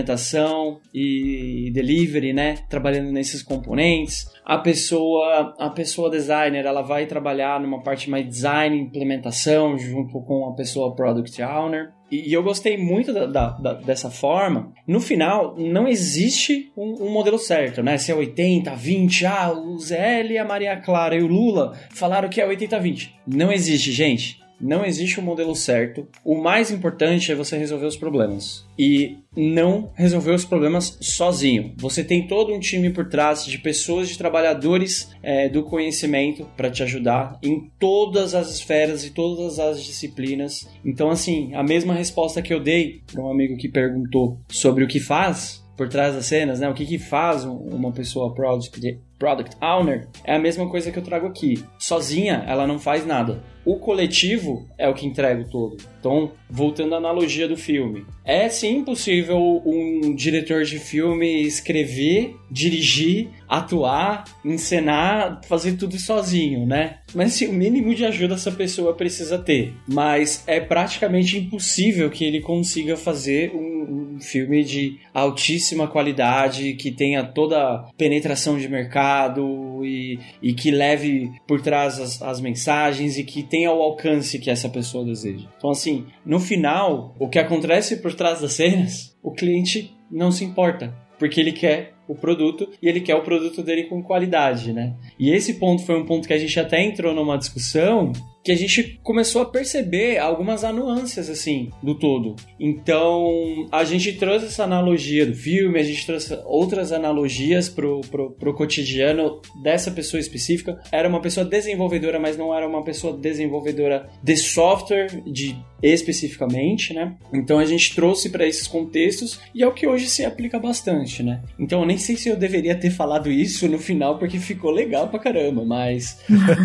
Speaker 1: implementação e delivery, né? Trabalhando nesses componentes a pessoa, a pessoa designer, ela vai trabalhar numa parte mais design, implementação, junto com a pessoa product owner. E, eu gostei muito da, da, dessa forma. No final, não existe um, um, modelo certo, né? Se é 80, 20, ah, o ZL, a Maria Clara e o Lula falaram que é 80, 20. Não existe, gente. Não existe um modelo certo. O mais importante é você resolver os problemas. E não resolver os problemas sozinho. Você tem todo um time por trás de pessoas, de trabalhadores é, do conhecimento para te ajudar em todas as esferas e todas as disciplinas. Então, assim, a mesma resposta que eu dei para um amigo que perguntou sobre o que faz por trás das cenas, né? O que, que faz uma pessoa product, product owner é a mesma coisa que eu trago aqui. Sozinha, ela não faz nada o coletivo é o que entrega o todo. Então, voltando à analogia do filme, é sim possível um diretor de filme escrever, dirigir, atuar, encenar, fazer tudo sozinho, né? Mas sim, o mínimo de ajuda essa pessoa precisa ter. Mas é praticamente impossível que ele consiga fazer um, um filme de altíssima qualidade, que tenha toda penetração de mercado e, e que leve por trás as, as mensagens e que tenha o alcance que essa pessoa deseja. Então, assim, no final, o que acontece por trás das cenas, o cliente não se importa, porque ele quer o produto e ele quer o produto dele com qualidade, né? E esse ponto foi um ponto que a gente até entrou numa discussão que a gente começou a perceber algumas nuances assim do todo. Então a gente trouxe essa analogia do filme, a gente trouxe outras analogias pro, pro, pro cotidiano dessa pessoa específica. Era uma pessoa desenvolvedora, mas não era uma pessoa desenvolvedora de software, de especificamente, né? Então a gente trouxe para esses contextos e é o que hoje se aplica bastante, né? Então eu nem sei se eu deveria ter falado isso no final porque ficou legal pra caramba, mas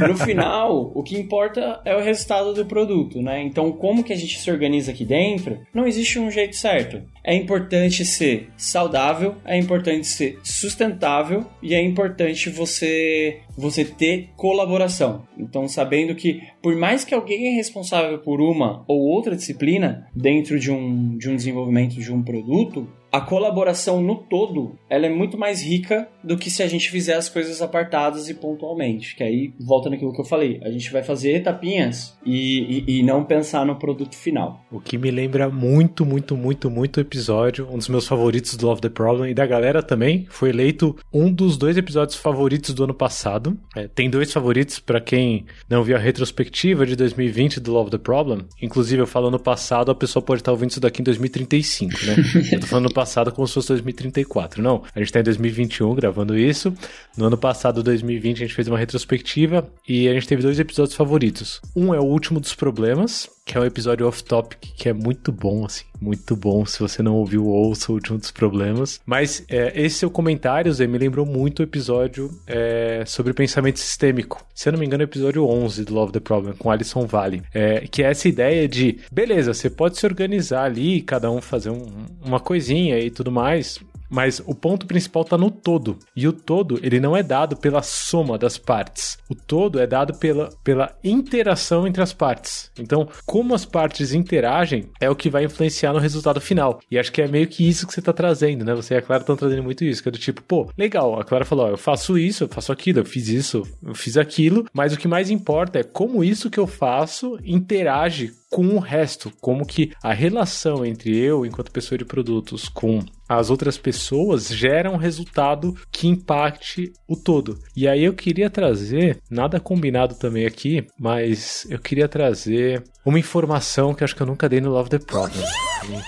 Speaker 1: no final o que importa é o resultado do produto, né? Então, como que a gente se organiza aqui dentro? Não existe um jeito certo. É importante ser saudável, é importante ser sustentável e é importante você você ter colaboração. Então, sabendo que por mais que alguém é responsável por uma ou outra disciplina dentro de um, de um desenvolvimento de um produto, a colaboração no todo ela é muito mais rica do que se a gente fizer as coisas apartadas e pontualmente. Que aí volta naquilo que eu falei, a gente vai fazer etapinhas e, e, e não pensar no produto final.
Speaker 2: O que me lembra muito, muito, muito, muito o episódio, um dos meus favoritos do Love the Problem e da galera também. Foi eleito um dos dois episódios favoritos do ano passado. É, tem dois favoritos para quem não viu a retrospectiva de 2020 do Love the Problem. Inclusive, eu falo ano passado, a pessoa pode estar ouvindo isso daqui em 2035, né? eu tô falando passado como se fosse 2034. Não, a gente tá em 2021 gravando isso. No ano passado, 2020, a gente fez uma retrospectiva e a gente teve dois episódios favoritos. Um é o último dos problemas, que é um episódio off-topic que é muito bom, assim, muito bom. Se você não ouviu, ouça o último dos problemas. Mas é, esse seu comentário, Zé, me lembrou muito o episódio é, sobre pensamento sistêmico. Se eu não me engano, é o episódio 11 do Love the Problem, com Alison Vale. É, que é essa ideia de, beleza, você pode se organizar ali, cada um fazer um, uma coisinha e tudo mais, mas o ponto principal está no todo. E o todo, ele não é dado pela soma das partes. O todo é dado pela, pela interação entre as partes. Então, como as partes interagem é o que vai influenciar no resultado final. E acho que é meio que isso que você está trazendo, né? Você e a Clara estão trazendo muito isso, que é do tipo, pô, legal, a Clara falou, ó, eu faço isso, eu faço aquilo, eu fiz isso, eu fiz aquilo, mas o que mais importa é como isso que eu faço interage com o resto, como que a relação entre eu, enquanto pessoa de produtos, com as outras pessoas gera um resultado que impacte o todo. E aí eu queria trazer, nada combinado também aqui, mas eu queria trazer uma informação que acho que eu nunca dei no Love the Problem.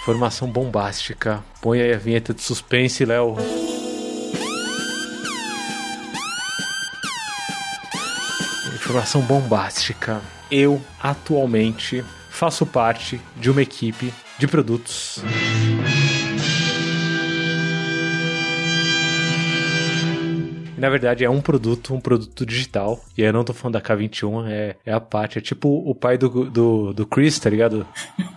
Speaker 2: Informação bombástica. Põe aí a vinheta de suspense, Léo. Informação bombástica. Eu atualmente faço parte de uma equipe de produtos. na verdade é um produto, um produto digital. E eu não tô falando da K21, é, é a parte. É tipo o pai do, do, do Chris, tá ligado?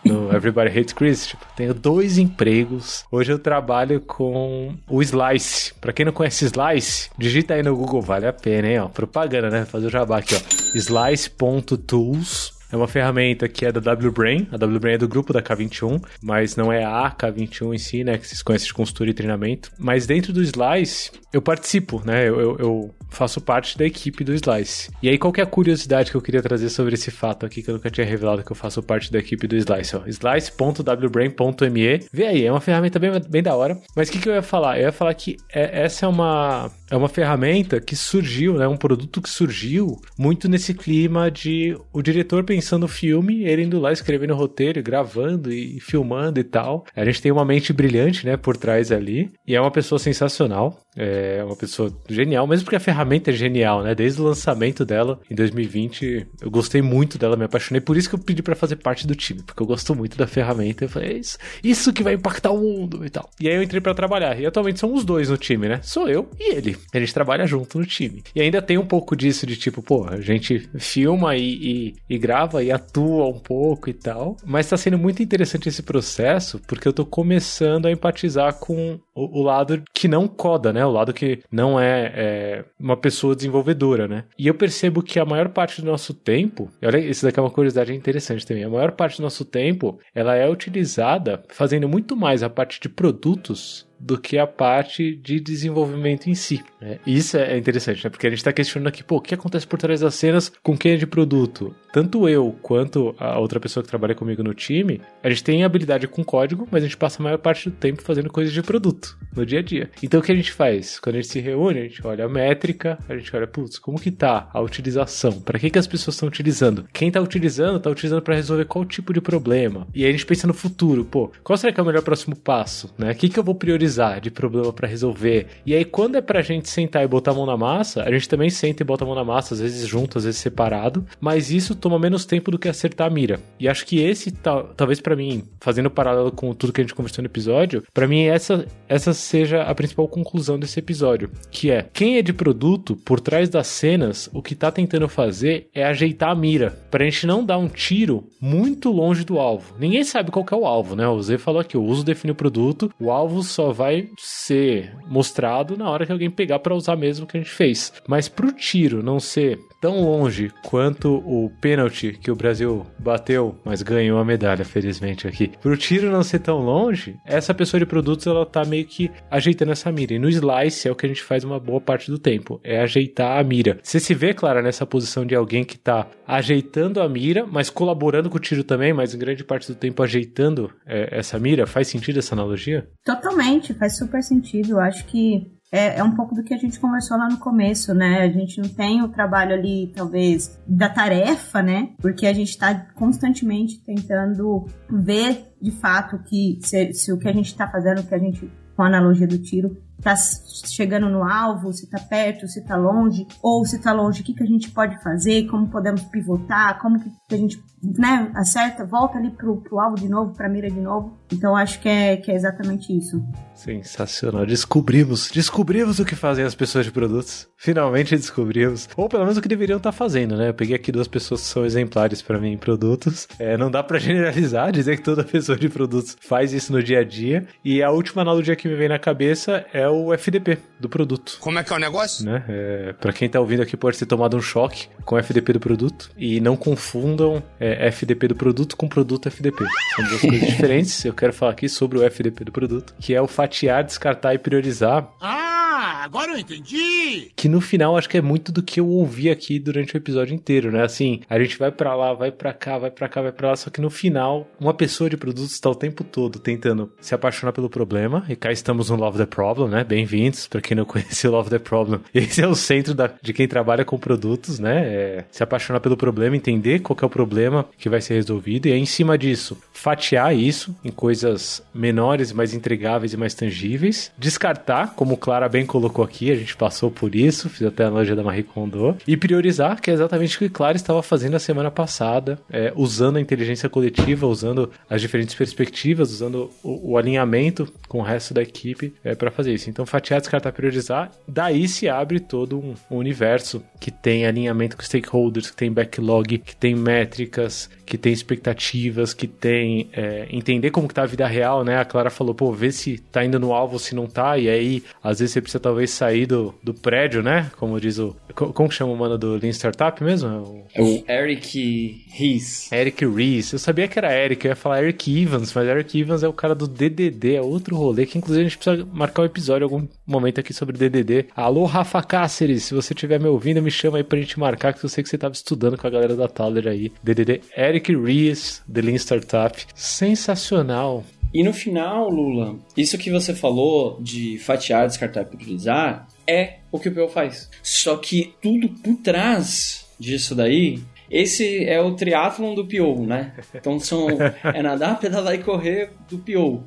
Speaker 2: Do Everybody Hates Chris. Tipo, tenho dois empregos. Hoje eu trabalho com o Slice. Pra quem não conhece Slice, digita aí no Google, vale a pena, hein? Ó, propaganda, né? Fazer o jabá aqui, ó. Slice.tools é uma ferramenta que é da WBrain. A WBrain é do grupo da K21, mas não é a K21 em si, né? Que vocês conhecem de consultoria e treinamento. Mas dentro do Slice, eu participo, né? Eu, eu, eu, faço parte da equipe do Slice. E aí, qual que é a curiosidade que eu queria trazer sobre esse fato aqui, que eu nunca tinha revelado que eu faço parte da equipe do Slice. Slice.wbrain.me. Vê aí, é uma ferramenta bem, bem da hora. Mas o que, que eu ia falar? Eu ia falar que é, essa é uma, é uma ferramenta que surgiu, né? Um produto que surgiu muito nesse clima de o diretor pensando no filme, ele indo lá escrevendo o roteiro, gravando e filmando e tal. A gente tem uma mente brilhante, né, por trás ali. E é uma pessoa sensacional. É uma pessoa genial, mesmo porque a ferramenta é genial, né? Desde o lançamento dela em 2020, eu gostei muito dela, me apaixonei. Por isso que eu pedi para fazer parte do time, porque eu gosto muito da ferramenta. Eu falei, é isso, isso que vai impactar o mundo e tal. E aí eu entrei para trabalhar. E atualmente são os dois no time, né? Sou eu e ele. A gente trabalha junto no time. E ainda tem um pouco disso de tipo, pô, a gente filma e, e, e grava e atua um pouco e tal. Mas tá sendo muito interessante esse processo, porque eu tô começando a empatizar com o, o lado que não coda, né? O lado que não é, é, uma pessoa desenvolvedora, né? E eu percebo que a maior parte do nosso tempo, olha, isso daqui é uma curiosidade interessante também. A maior parte do nosso tempo, ela é utilizada fazendo muito mais a parte de produtos do que a parte de desenvolvimento em si. Né? Isso é interessante, né? Porque a gente está questionando aqui, pô, o que acontece por trás das cenas com quem é de produto? Tanto eu quanto a outra pessoa que trabalha comigo no time, a gente tem habilidade com código, mas a gente passa a maior parte do tempo fazendo coisas de produto no dia a dia. Então o que a gente faz? Quando a gente se reúne, a gente olha a métrica, a gente olha, putz, como que tá a utilização? Para que, que as pessoas estão utilizando? Quem está utilizando, está utilizando para resolver qual tipo de problema? E aí a gente pensa no futuro, pô, qual será que é o melhor próximo passo? Né? O que, que eu vou priorizar? Priorizar, de problema para resolver. E aí, quando é pra gente sentar e botar a mão na massa, a gente também senta e bota a mão na massa, às vezes junto, às vezes separado, mas isso toma menos tempo do que acertar a mira. E acho que esse, talvez para mim, fazendo paralelo com tudo que a gente conversou no episódio, para mim essa, essa seja a principal conclusão desse episódio, que é quem é de produto, por trás das cenas, o que tá tentando fazer é ajeitar a mira, pra gente não dar um tiro muito longe do alvo. Ninguém sabe qual é o alvo, né? O Zé falou aqui, o uso define o produto, o alvo só vai ser mostrado na hora que alguém pegar para usar mesmo que a gente fez. Mas pro tiro não ser tão longe quanto o pênalti que o Brasil bateu, mas ganhou a medalha, felizmente aqui. Pro tiro não ser tão longe, essa pessoa de produtos ela tá meio que ajeitando essa mira. E no slice é o que a gente faz uma boa parte do tempo, é ajeitar a mira. Você se vê, Clara, nessa posição de alguém que tá ajeitando a mira, mas colaborando com o tiro também, mas em grande parte do tempo ajeitando é, essa mira. Faz sentido essa analogia?
Speaker 4: Totalmente, faz super sentido. Eu acho que é, é, um pouco do que a gente conversou lá no começo, né? A gente não tem o trabalho ali, talvez, da tarefa, né? Porque a gente está constantemente tentando ver de fato que se, se o que a gente está fazendo, que a gente, com a analogia do tiro, tá chegando no alvo, se tá perto, se tá longe, ou se tá longe, o que, que a gente pode fazer, como podemos pivotar, como que a gente né, acerta, volta ali pro, pro alvo de novo, pra mira de novo. Então acho que é, que é exatamente isso.
Speaker 2: Sensacional. Descobrimos, descobrimos o que fazem as pessoas de produtos. Finalmente descobrimos. Ou pelo menos o que deveriam estar fazendo, né? Eu peguei aqui duas pessoas que são exemplares para mim em produtos. É, não dá para generalizar, dizer que toda pessoa de produtos faz isso no dia a dia. E a última analogia que me vem na cabeça é o FDP do produto.
Speaker 5: Como é que é o negócio?
Speaker 2: Né? É, para quem tá ouvindo aqui pode ter tomado um choque com o FDP do produto. E não confundam é, FDP do produto com produto FDP. São duas coisas diferentes. Eu quero falar aqui sobre o FDP do produto, que é o fatiar, descartar e priorizar.
Speaker 5: Ah! Agora eu entendi!
Speaker 2: Que no final acho que é muito do que eu ouvi aqui durante o episódio inteiro, né? Assim, a gente vai para lá, vai para cá, vai para cá, vai para lá, só que no final, uma pessoa de produtos está o tempo todo tentando se apaixonar pelo problema, e cá estamos no Love the Problem, né? Bem-vindos, para quem não conhece o Love the Problem. Esse é o centro da, de quem trabalha com produtos, né? É se apaixonar pelo problema, entender qual é o problema que vai ser resolvido, e aí, em cima disso, fatiar isso em coisas menores, mais entregáveis e mais tangíveis, descartar, como Clara bem colocou colocou aqui, a gente passou por isso, fiz até a analogia da Marie Kondo, e priorizar, que é exatamente o que Clara estava fazendo a semana passada, é, usando a inteligência coletiva, usando as diferentes perspectivas, usando o, o alinhamento com o resto da equipe é, para fazer isso. Então, fatiar, descartar, priorizar, daí se abre todo um, um universo que tem alinhamento com stakeholders, que tem backlog, que tem métricas, que tem expectativas, que tem é, entender como que tá a vida real, né? A Clara falou, pô, vê se tá indo no alvo, se não tá, e aí às vezes você precisa talvez sair do, do prédio, né? Como diz o. Como que chama o mano do Lean Startup mesmo?
Speaker 1: É o Eric Ries.
Speaker 2: Eric Ries. Eu sabia que era Eric, eu ia falar Eric Evans, mas Eric Evans é o cara do DDD, é outro rolê que inclusive a gente precisa marcar um episódio algum momento aqui sobre DDD. Alô, Rafa Cáceres, se você estiver me ouvindo, me chama aí pra gente marcar, que eu sei que você tava estudando com a galera da Thaler aí. DDD Eric Ries, The Lean Startup. Sensacional.
Speaker 1: E no final, Lula, isso que você falou de fatiar, descartar e priorizar é o que o PO faz. Só que tudo por trás disso daí esse é o triatlon do PO, né? Então são é nadar, pedalar e correr do PO.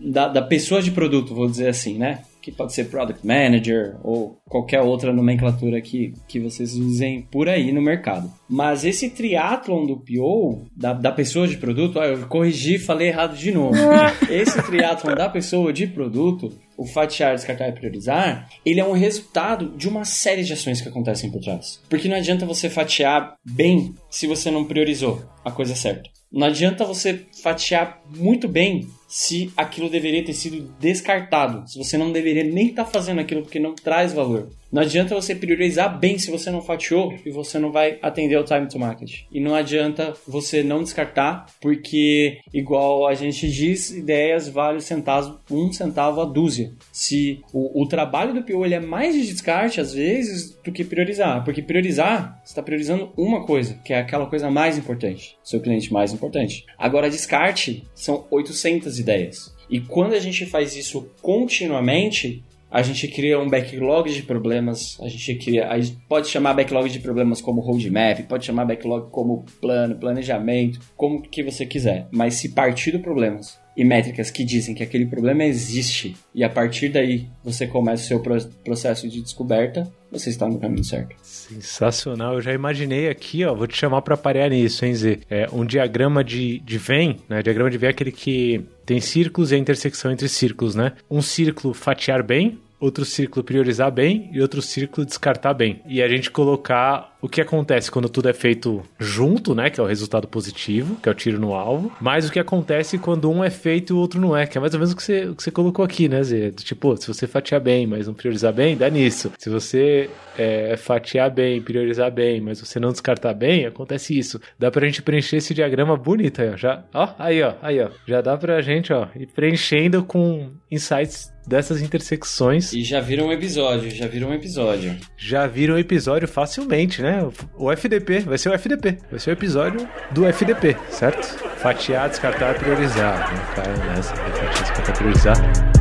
Speaker 1: Da, da pessoa de produto, vou dizer assim, né? Que pode ser Product Manager ou qualquer outra nomenclatura que, que vocês usem por aí no mercado. Mas esse triatlon do PO, da, da pessoa de produto, ah, eu corrigi, falei errado de novo. esse triatlon da pessoa de produto, o fatiar, descartar e priorizar, ele é um resultado de uma série de ações que acontecem por trás. Porque não adianta você fatiar bem se você não priorizou a coisa certa. Não adianta você fatiar muito bem se aquilo deveria ter sido descartado, se você não deveria nem estar tá fazendo aquilo porque não traz valor. Não adianta você priorizar bem se você não fatiou e você não vai atender ao time to market. E não adianta você não descartar, porque, igual a gente diz, ideias valem centavos, um centavo a dúzia. Se o, o trabalho do PO ele é mais de descarte, às vezes, do que priorizar. Porque priorizar, você está priorizando uma coisa, que é aquela coisa mais importante, seu cliente mais importante. Agora, descarte são 800 ideias. E quando a gente faz isso continuamente, a gente cria um backlog de problemas, a gente cria, a gente pode chamar backlog de problemas como roadmap, pode chamar backlog como plano, planejamento, como que você quiser, mas se partir do problemas e métricas que dizem que aquele problema existe e a partir daí você começa o seu processo de descoberta, você está no caminho certo.
Speaker 2: Sensacional. Eu já imaginei aqui, ó, vou te chamar para parear nisso, hein, Zê? É um diagrama de, de Venn, né? Diagrama de Venn é aquele que tem círculos e a intersecção entre círculos, né? Um círculo fatiar bem, outro círculo priorizar bem e outro círculo descartar bem. E a gente colocar o que acontece quando tudo é feito junto, né? Que é o resultado positivo, que é o tiro no alvo. Mas o que acontece quando um é feito e o outro não é, que é mais ou menos o que você, o que você colocou aqui, né, Zé? Tipo, se você fatiar bem, mas não priorizar bem, dá nisso. Se você é, fatiar bem, priorizar bem, mas você não descartar bem, acontece isso. Dá pra gente preencher esse diagrama bonito aí, ó. Já, ó, aí, ó, aí, ó. Já dá pra gente, ó, ir preenchendo com insights dessas intersecções.
Speaker 1: E já viram um episódio, já viram um episódio.
Speaker 2: Já viram um episódio facilmente, né? O FDP, vai ser o FDP. Vai ser o episódio do FDP, certo? Fatiar, descartar, priorizar. Vamos cair nessa, fatiar, descartar, priorizar.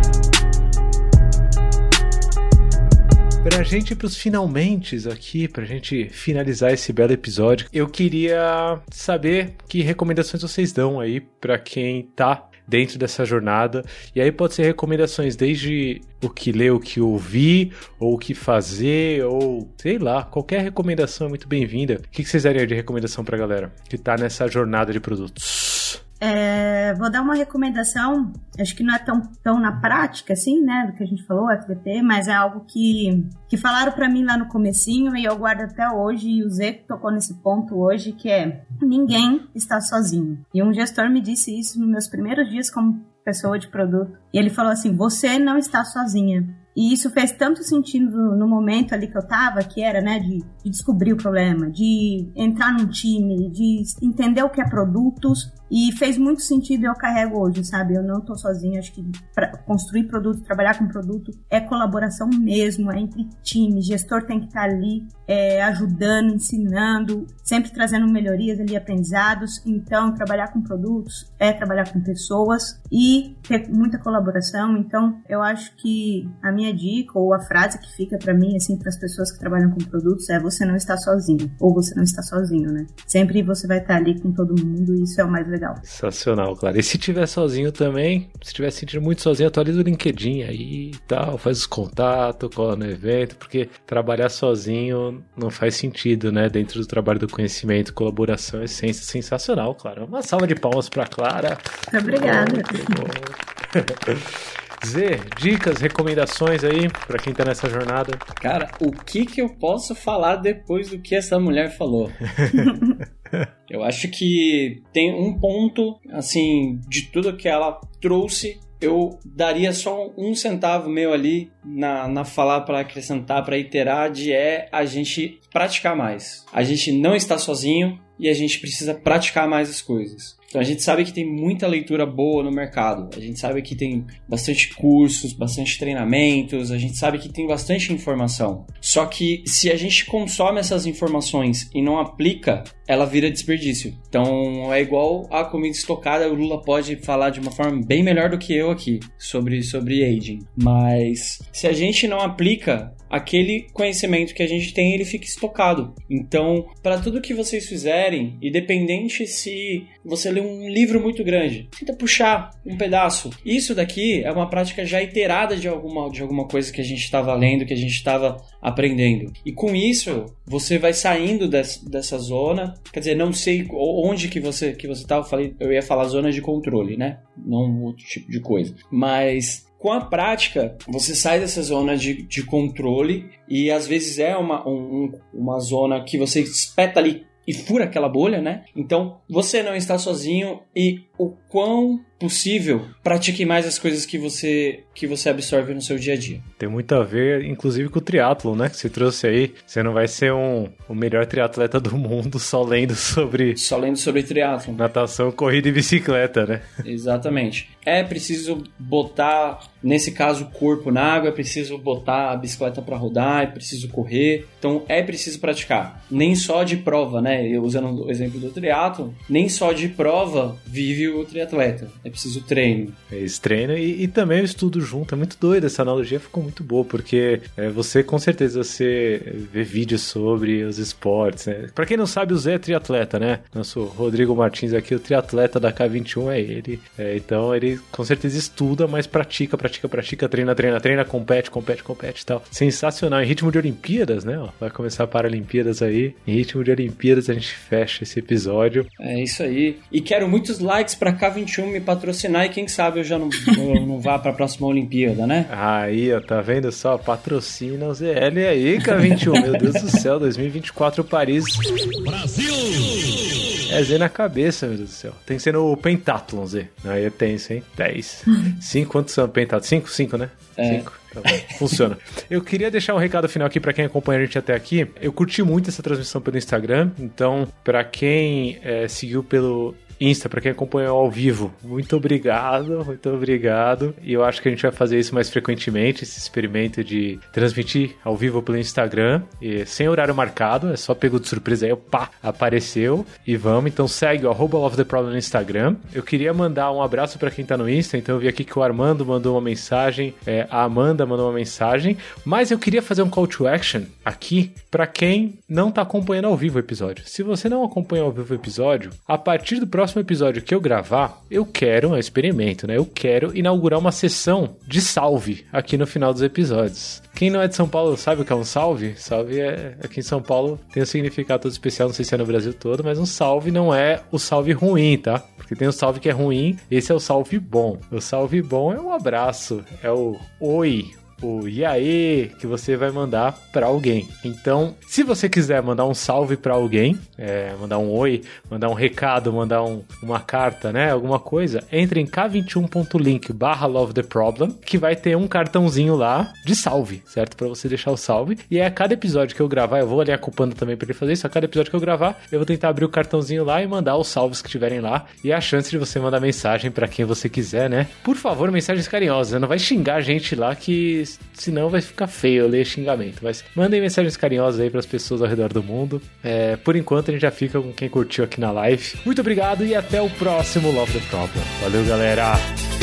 Speaker 2: Pra gente ir pros finalmente aqui, pra gente finalizar esse belo episódio, eu queria saber que recomendações vocês dão aí para quem tá dentro dessa jornada. E aí pode ser recomendações desde o que ler, o que ouvir, ou o que fazer, ou sei lá, qualquer recomendação é muito bem-vinda. O que vocês dariam de recomendação pra galera que tá nessa jornada de produtos?
Speaker 4: É, vou dar uma recomendação, acho que não é tão, tão na prática, assim, né, do que a gente falou, FDP, mas é algo que, que falaram para mim lá no comecinho e eu guardo até hoje, e o Zé tocou nesse ponto hoje, que é ninguém está sozinho. E um gestor me disse isso nos meus primeiros dias como pessoa de produto. E ele falou assim: você não está sozinha. E isso fez tanto sentido no momento ali que eu tava, que era, né, de, de, descobrir o problema, de entrar num time, de entender o que é produtos. E fez muito sentido eu carrego hoje, sabe? Eu não tô sozinha, acho que construir produto, trabalhar com produto é colaboração mesmo, é entre times. Gestor tem que estar tá ali é, ajudando, ensinando, sempre trazendo melhorias ali, aprendizados. Então, trabalhar com produtos é trabalhar com pessoas e ter muita colaboração. Então, eu acho que a minha minha dica ou a frase que fica para mim, assim, para as pessoas que trabalham com produtos é: você não está sozinho, ou você não está sozinho, né? Sempre você vai estar ali com todo mundo e isso é o mais legal.
Speaker 2: Sensacional, claro. E se tiver sozinho também, se estiver sentindo muito sozinho, atualiza o LinkedIn aí e tal, faz os contatos, cola no evento, porque trabalhar sozinho não faz sentido, né? Dentro do trabalho do conhecimento, colaboração, essência sensacional, claro. Uma salva de palmas para Clara.
Speaker 4: Obrigada.
Speaker 2: Z, dicas, recomendações aí para quem tá nessa jornada?
Speaker 1: Cara, o que que eu posso falar depois do que essa mulher falou? eu acho que tem um ponto, assim, de tudo que ela trouxe eu daria só um centavo meu ali na, na falar para acrescentar, para iterar, de é a gente praticar mais. A gente não está sozinho e a gente precisa praticar mais as coisas. Então a gente sabe que tem muita leitura boa no mercado, a gente sabe que tem bastante cursos, bastante treinamentos, a gente sabe que tem bastante informação. Só que se a gente consome essas informações e não aplica, ela vira desperdício. Então é igual a comida estocada, o Lula pode falar de uma forma bem melhor do que eu aqui sobre, sobre aging. Mas se a gente não aplica, aquele conhecimento que a gente tem, ele fica estocado. Então, para tudo que vocês fizerem, independente se você lê um livro muito grande, tenta puxar um pedaço. Isso daqui é uma prática já iterada de alguma, de alguma coisa que a gente estava lendo, que a gente estava aprendendo. E com isso, você vai saindo dessa, dessa zona. Quer dizer, não sei onde que você que você estava, falei, eu ia falar zona de controle, né? Não outro tipo de coisa. Mas com a prática, você sai dessa zona de, de controle e às vezes é uma, um, uma zona que você espeta ali e fura aquela bolha, né? Então você não está sozinho e o quão possível pratique mais as coisas que você que você absorve no seu dia a dia.
Speaker 2: Tem muito a ver, inclusive, com o triatlo, né? Que você trouxe aí. Você não vai ser um, o melhor triatleta do mundo só lendo sobre
Speaker 1: só lendo sobre triatlo,
Speaker 2: natação, corrida e bicicleta, né?
Speaker 1: Exatamente. É preciso botar nesse caso o corpo na água, é preciso botar a bicicleta para rodar, é preciso correr. Então é preciso praticar. Nem só de prova, né? Eu usando o exemplo do triatlo, nem só de prova vive o triatleta. É preciso treino.
Speaker 2: É esse treino e, e, também o estudo junto. É muito doido. Essa analogia ficou muito boa, porque é, você, com certeza, você vê vídeos sobre os esportes, né? Pra quem não sabe, o Zé é triatleta, né? Nosso Rodrigo Martins aqui, o triatleta da K21 é ele. É, então ele com certeza estuda, mas pratica, pratica, pratica, treina, treina, treina, compete, compete, compete e tal. Sensacional. Em ritmo de Olimpíadas, né? Ó, vai começar para Olimpíadas aí. Em ritmo de Olimpíadas a gente fecha esse episódio.
Speaker 1: É isso aí. E quero muitos likes pra K21 me patrocinar e quem sabe eu já não, eu não vá pra próxima Olimpíada, né?
Speaker 2: Aí, ó, tá vendo só? Patrocina o ZL aí, K21. Meu Deus do céu, 2024 Paris. Brasil! É Z na cabeça, meu Deus do céu. Tem que ser no Pentathlon, Z. Aí é tenso, hein? 10. 5, quantos são Pentathlon? 5? 5, né? 5. É. Tá Funciona. Eu queria deixar um recado final aqui para quem acompanha a gente até aqui. Eu curti muito essa transmissão pelo Instagram, então para quem é, seguiu pelo Insta, para quem acompanhou ao vivo, muito obrigado, muito obrigado. E eu acho que a gente vai fazer isso mais frequentemente, esse experimento de transmitir ao vivo pelo Instagram, e sem horário marcado, é só pegou de surpresa aí, pá, apareceu e vamos. Então segue o arroba Love the Problem no Instagram. Eu queria mandar um abraço para quem tá no Insta, então eu vi aqui que o Armando mandou uma mensagem, é, a Amanda mandou uma mensagem, mas eu queria fazer um call to action aqui para quem não tá acompanhando ao vivo o episódio. Se você não acompanha ao vivo o episódio, a partir do próximo próximo episódio que eu gravar, eu quero, um experimento, né? Eu quero inaugurar uma sessão de salve aqui no final dos episódios. Quem não é de São Paulo sabe o que é um salve? Salve é aqui em São Paulo tem um significado todo especial, não sei se é no Brasil todo, mas um salve não é o salve ruim, tá? Porque tem o salve que é ruim, esse é o salve bom. O salve bom é um abraço, é o oi, o e aí que você vai mandar para alguém. Então, se você quiser mandar um salve para alguém, é, mandar um oi, mandar um recado, mandar um, uma carta, né, alguma coisa, entre em k21.link barra love the problem, que vai ter um cartãozinho lá de salve, certo? Para você deixar o salve. E é a cada episódio que eu gravar, eu vou ali acompanhando também para ele fazer isso, a cada episódio que eu gravar, eu vou tentar abrir o cartãozinho lá e mandar os salves que tiverem lá. E a chance de você mandar mensagem para quem você quiser, né? Por favor, mensagens carinhosas, não vai xingar a gente lá que senão vai ficar feio ler xingamento. Mas mandem mensagens carinhosas aí para as pessoas ao redor do mundo. É, por enquanto a gente já fica com quem curtiu aqui na live. Muito obrigado e até o próximo Love the Problem. Valeu, galera!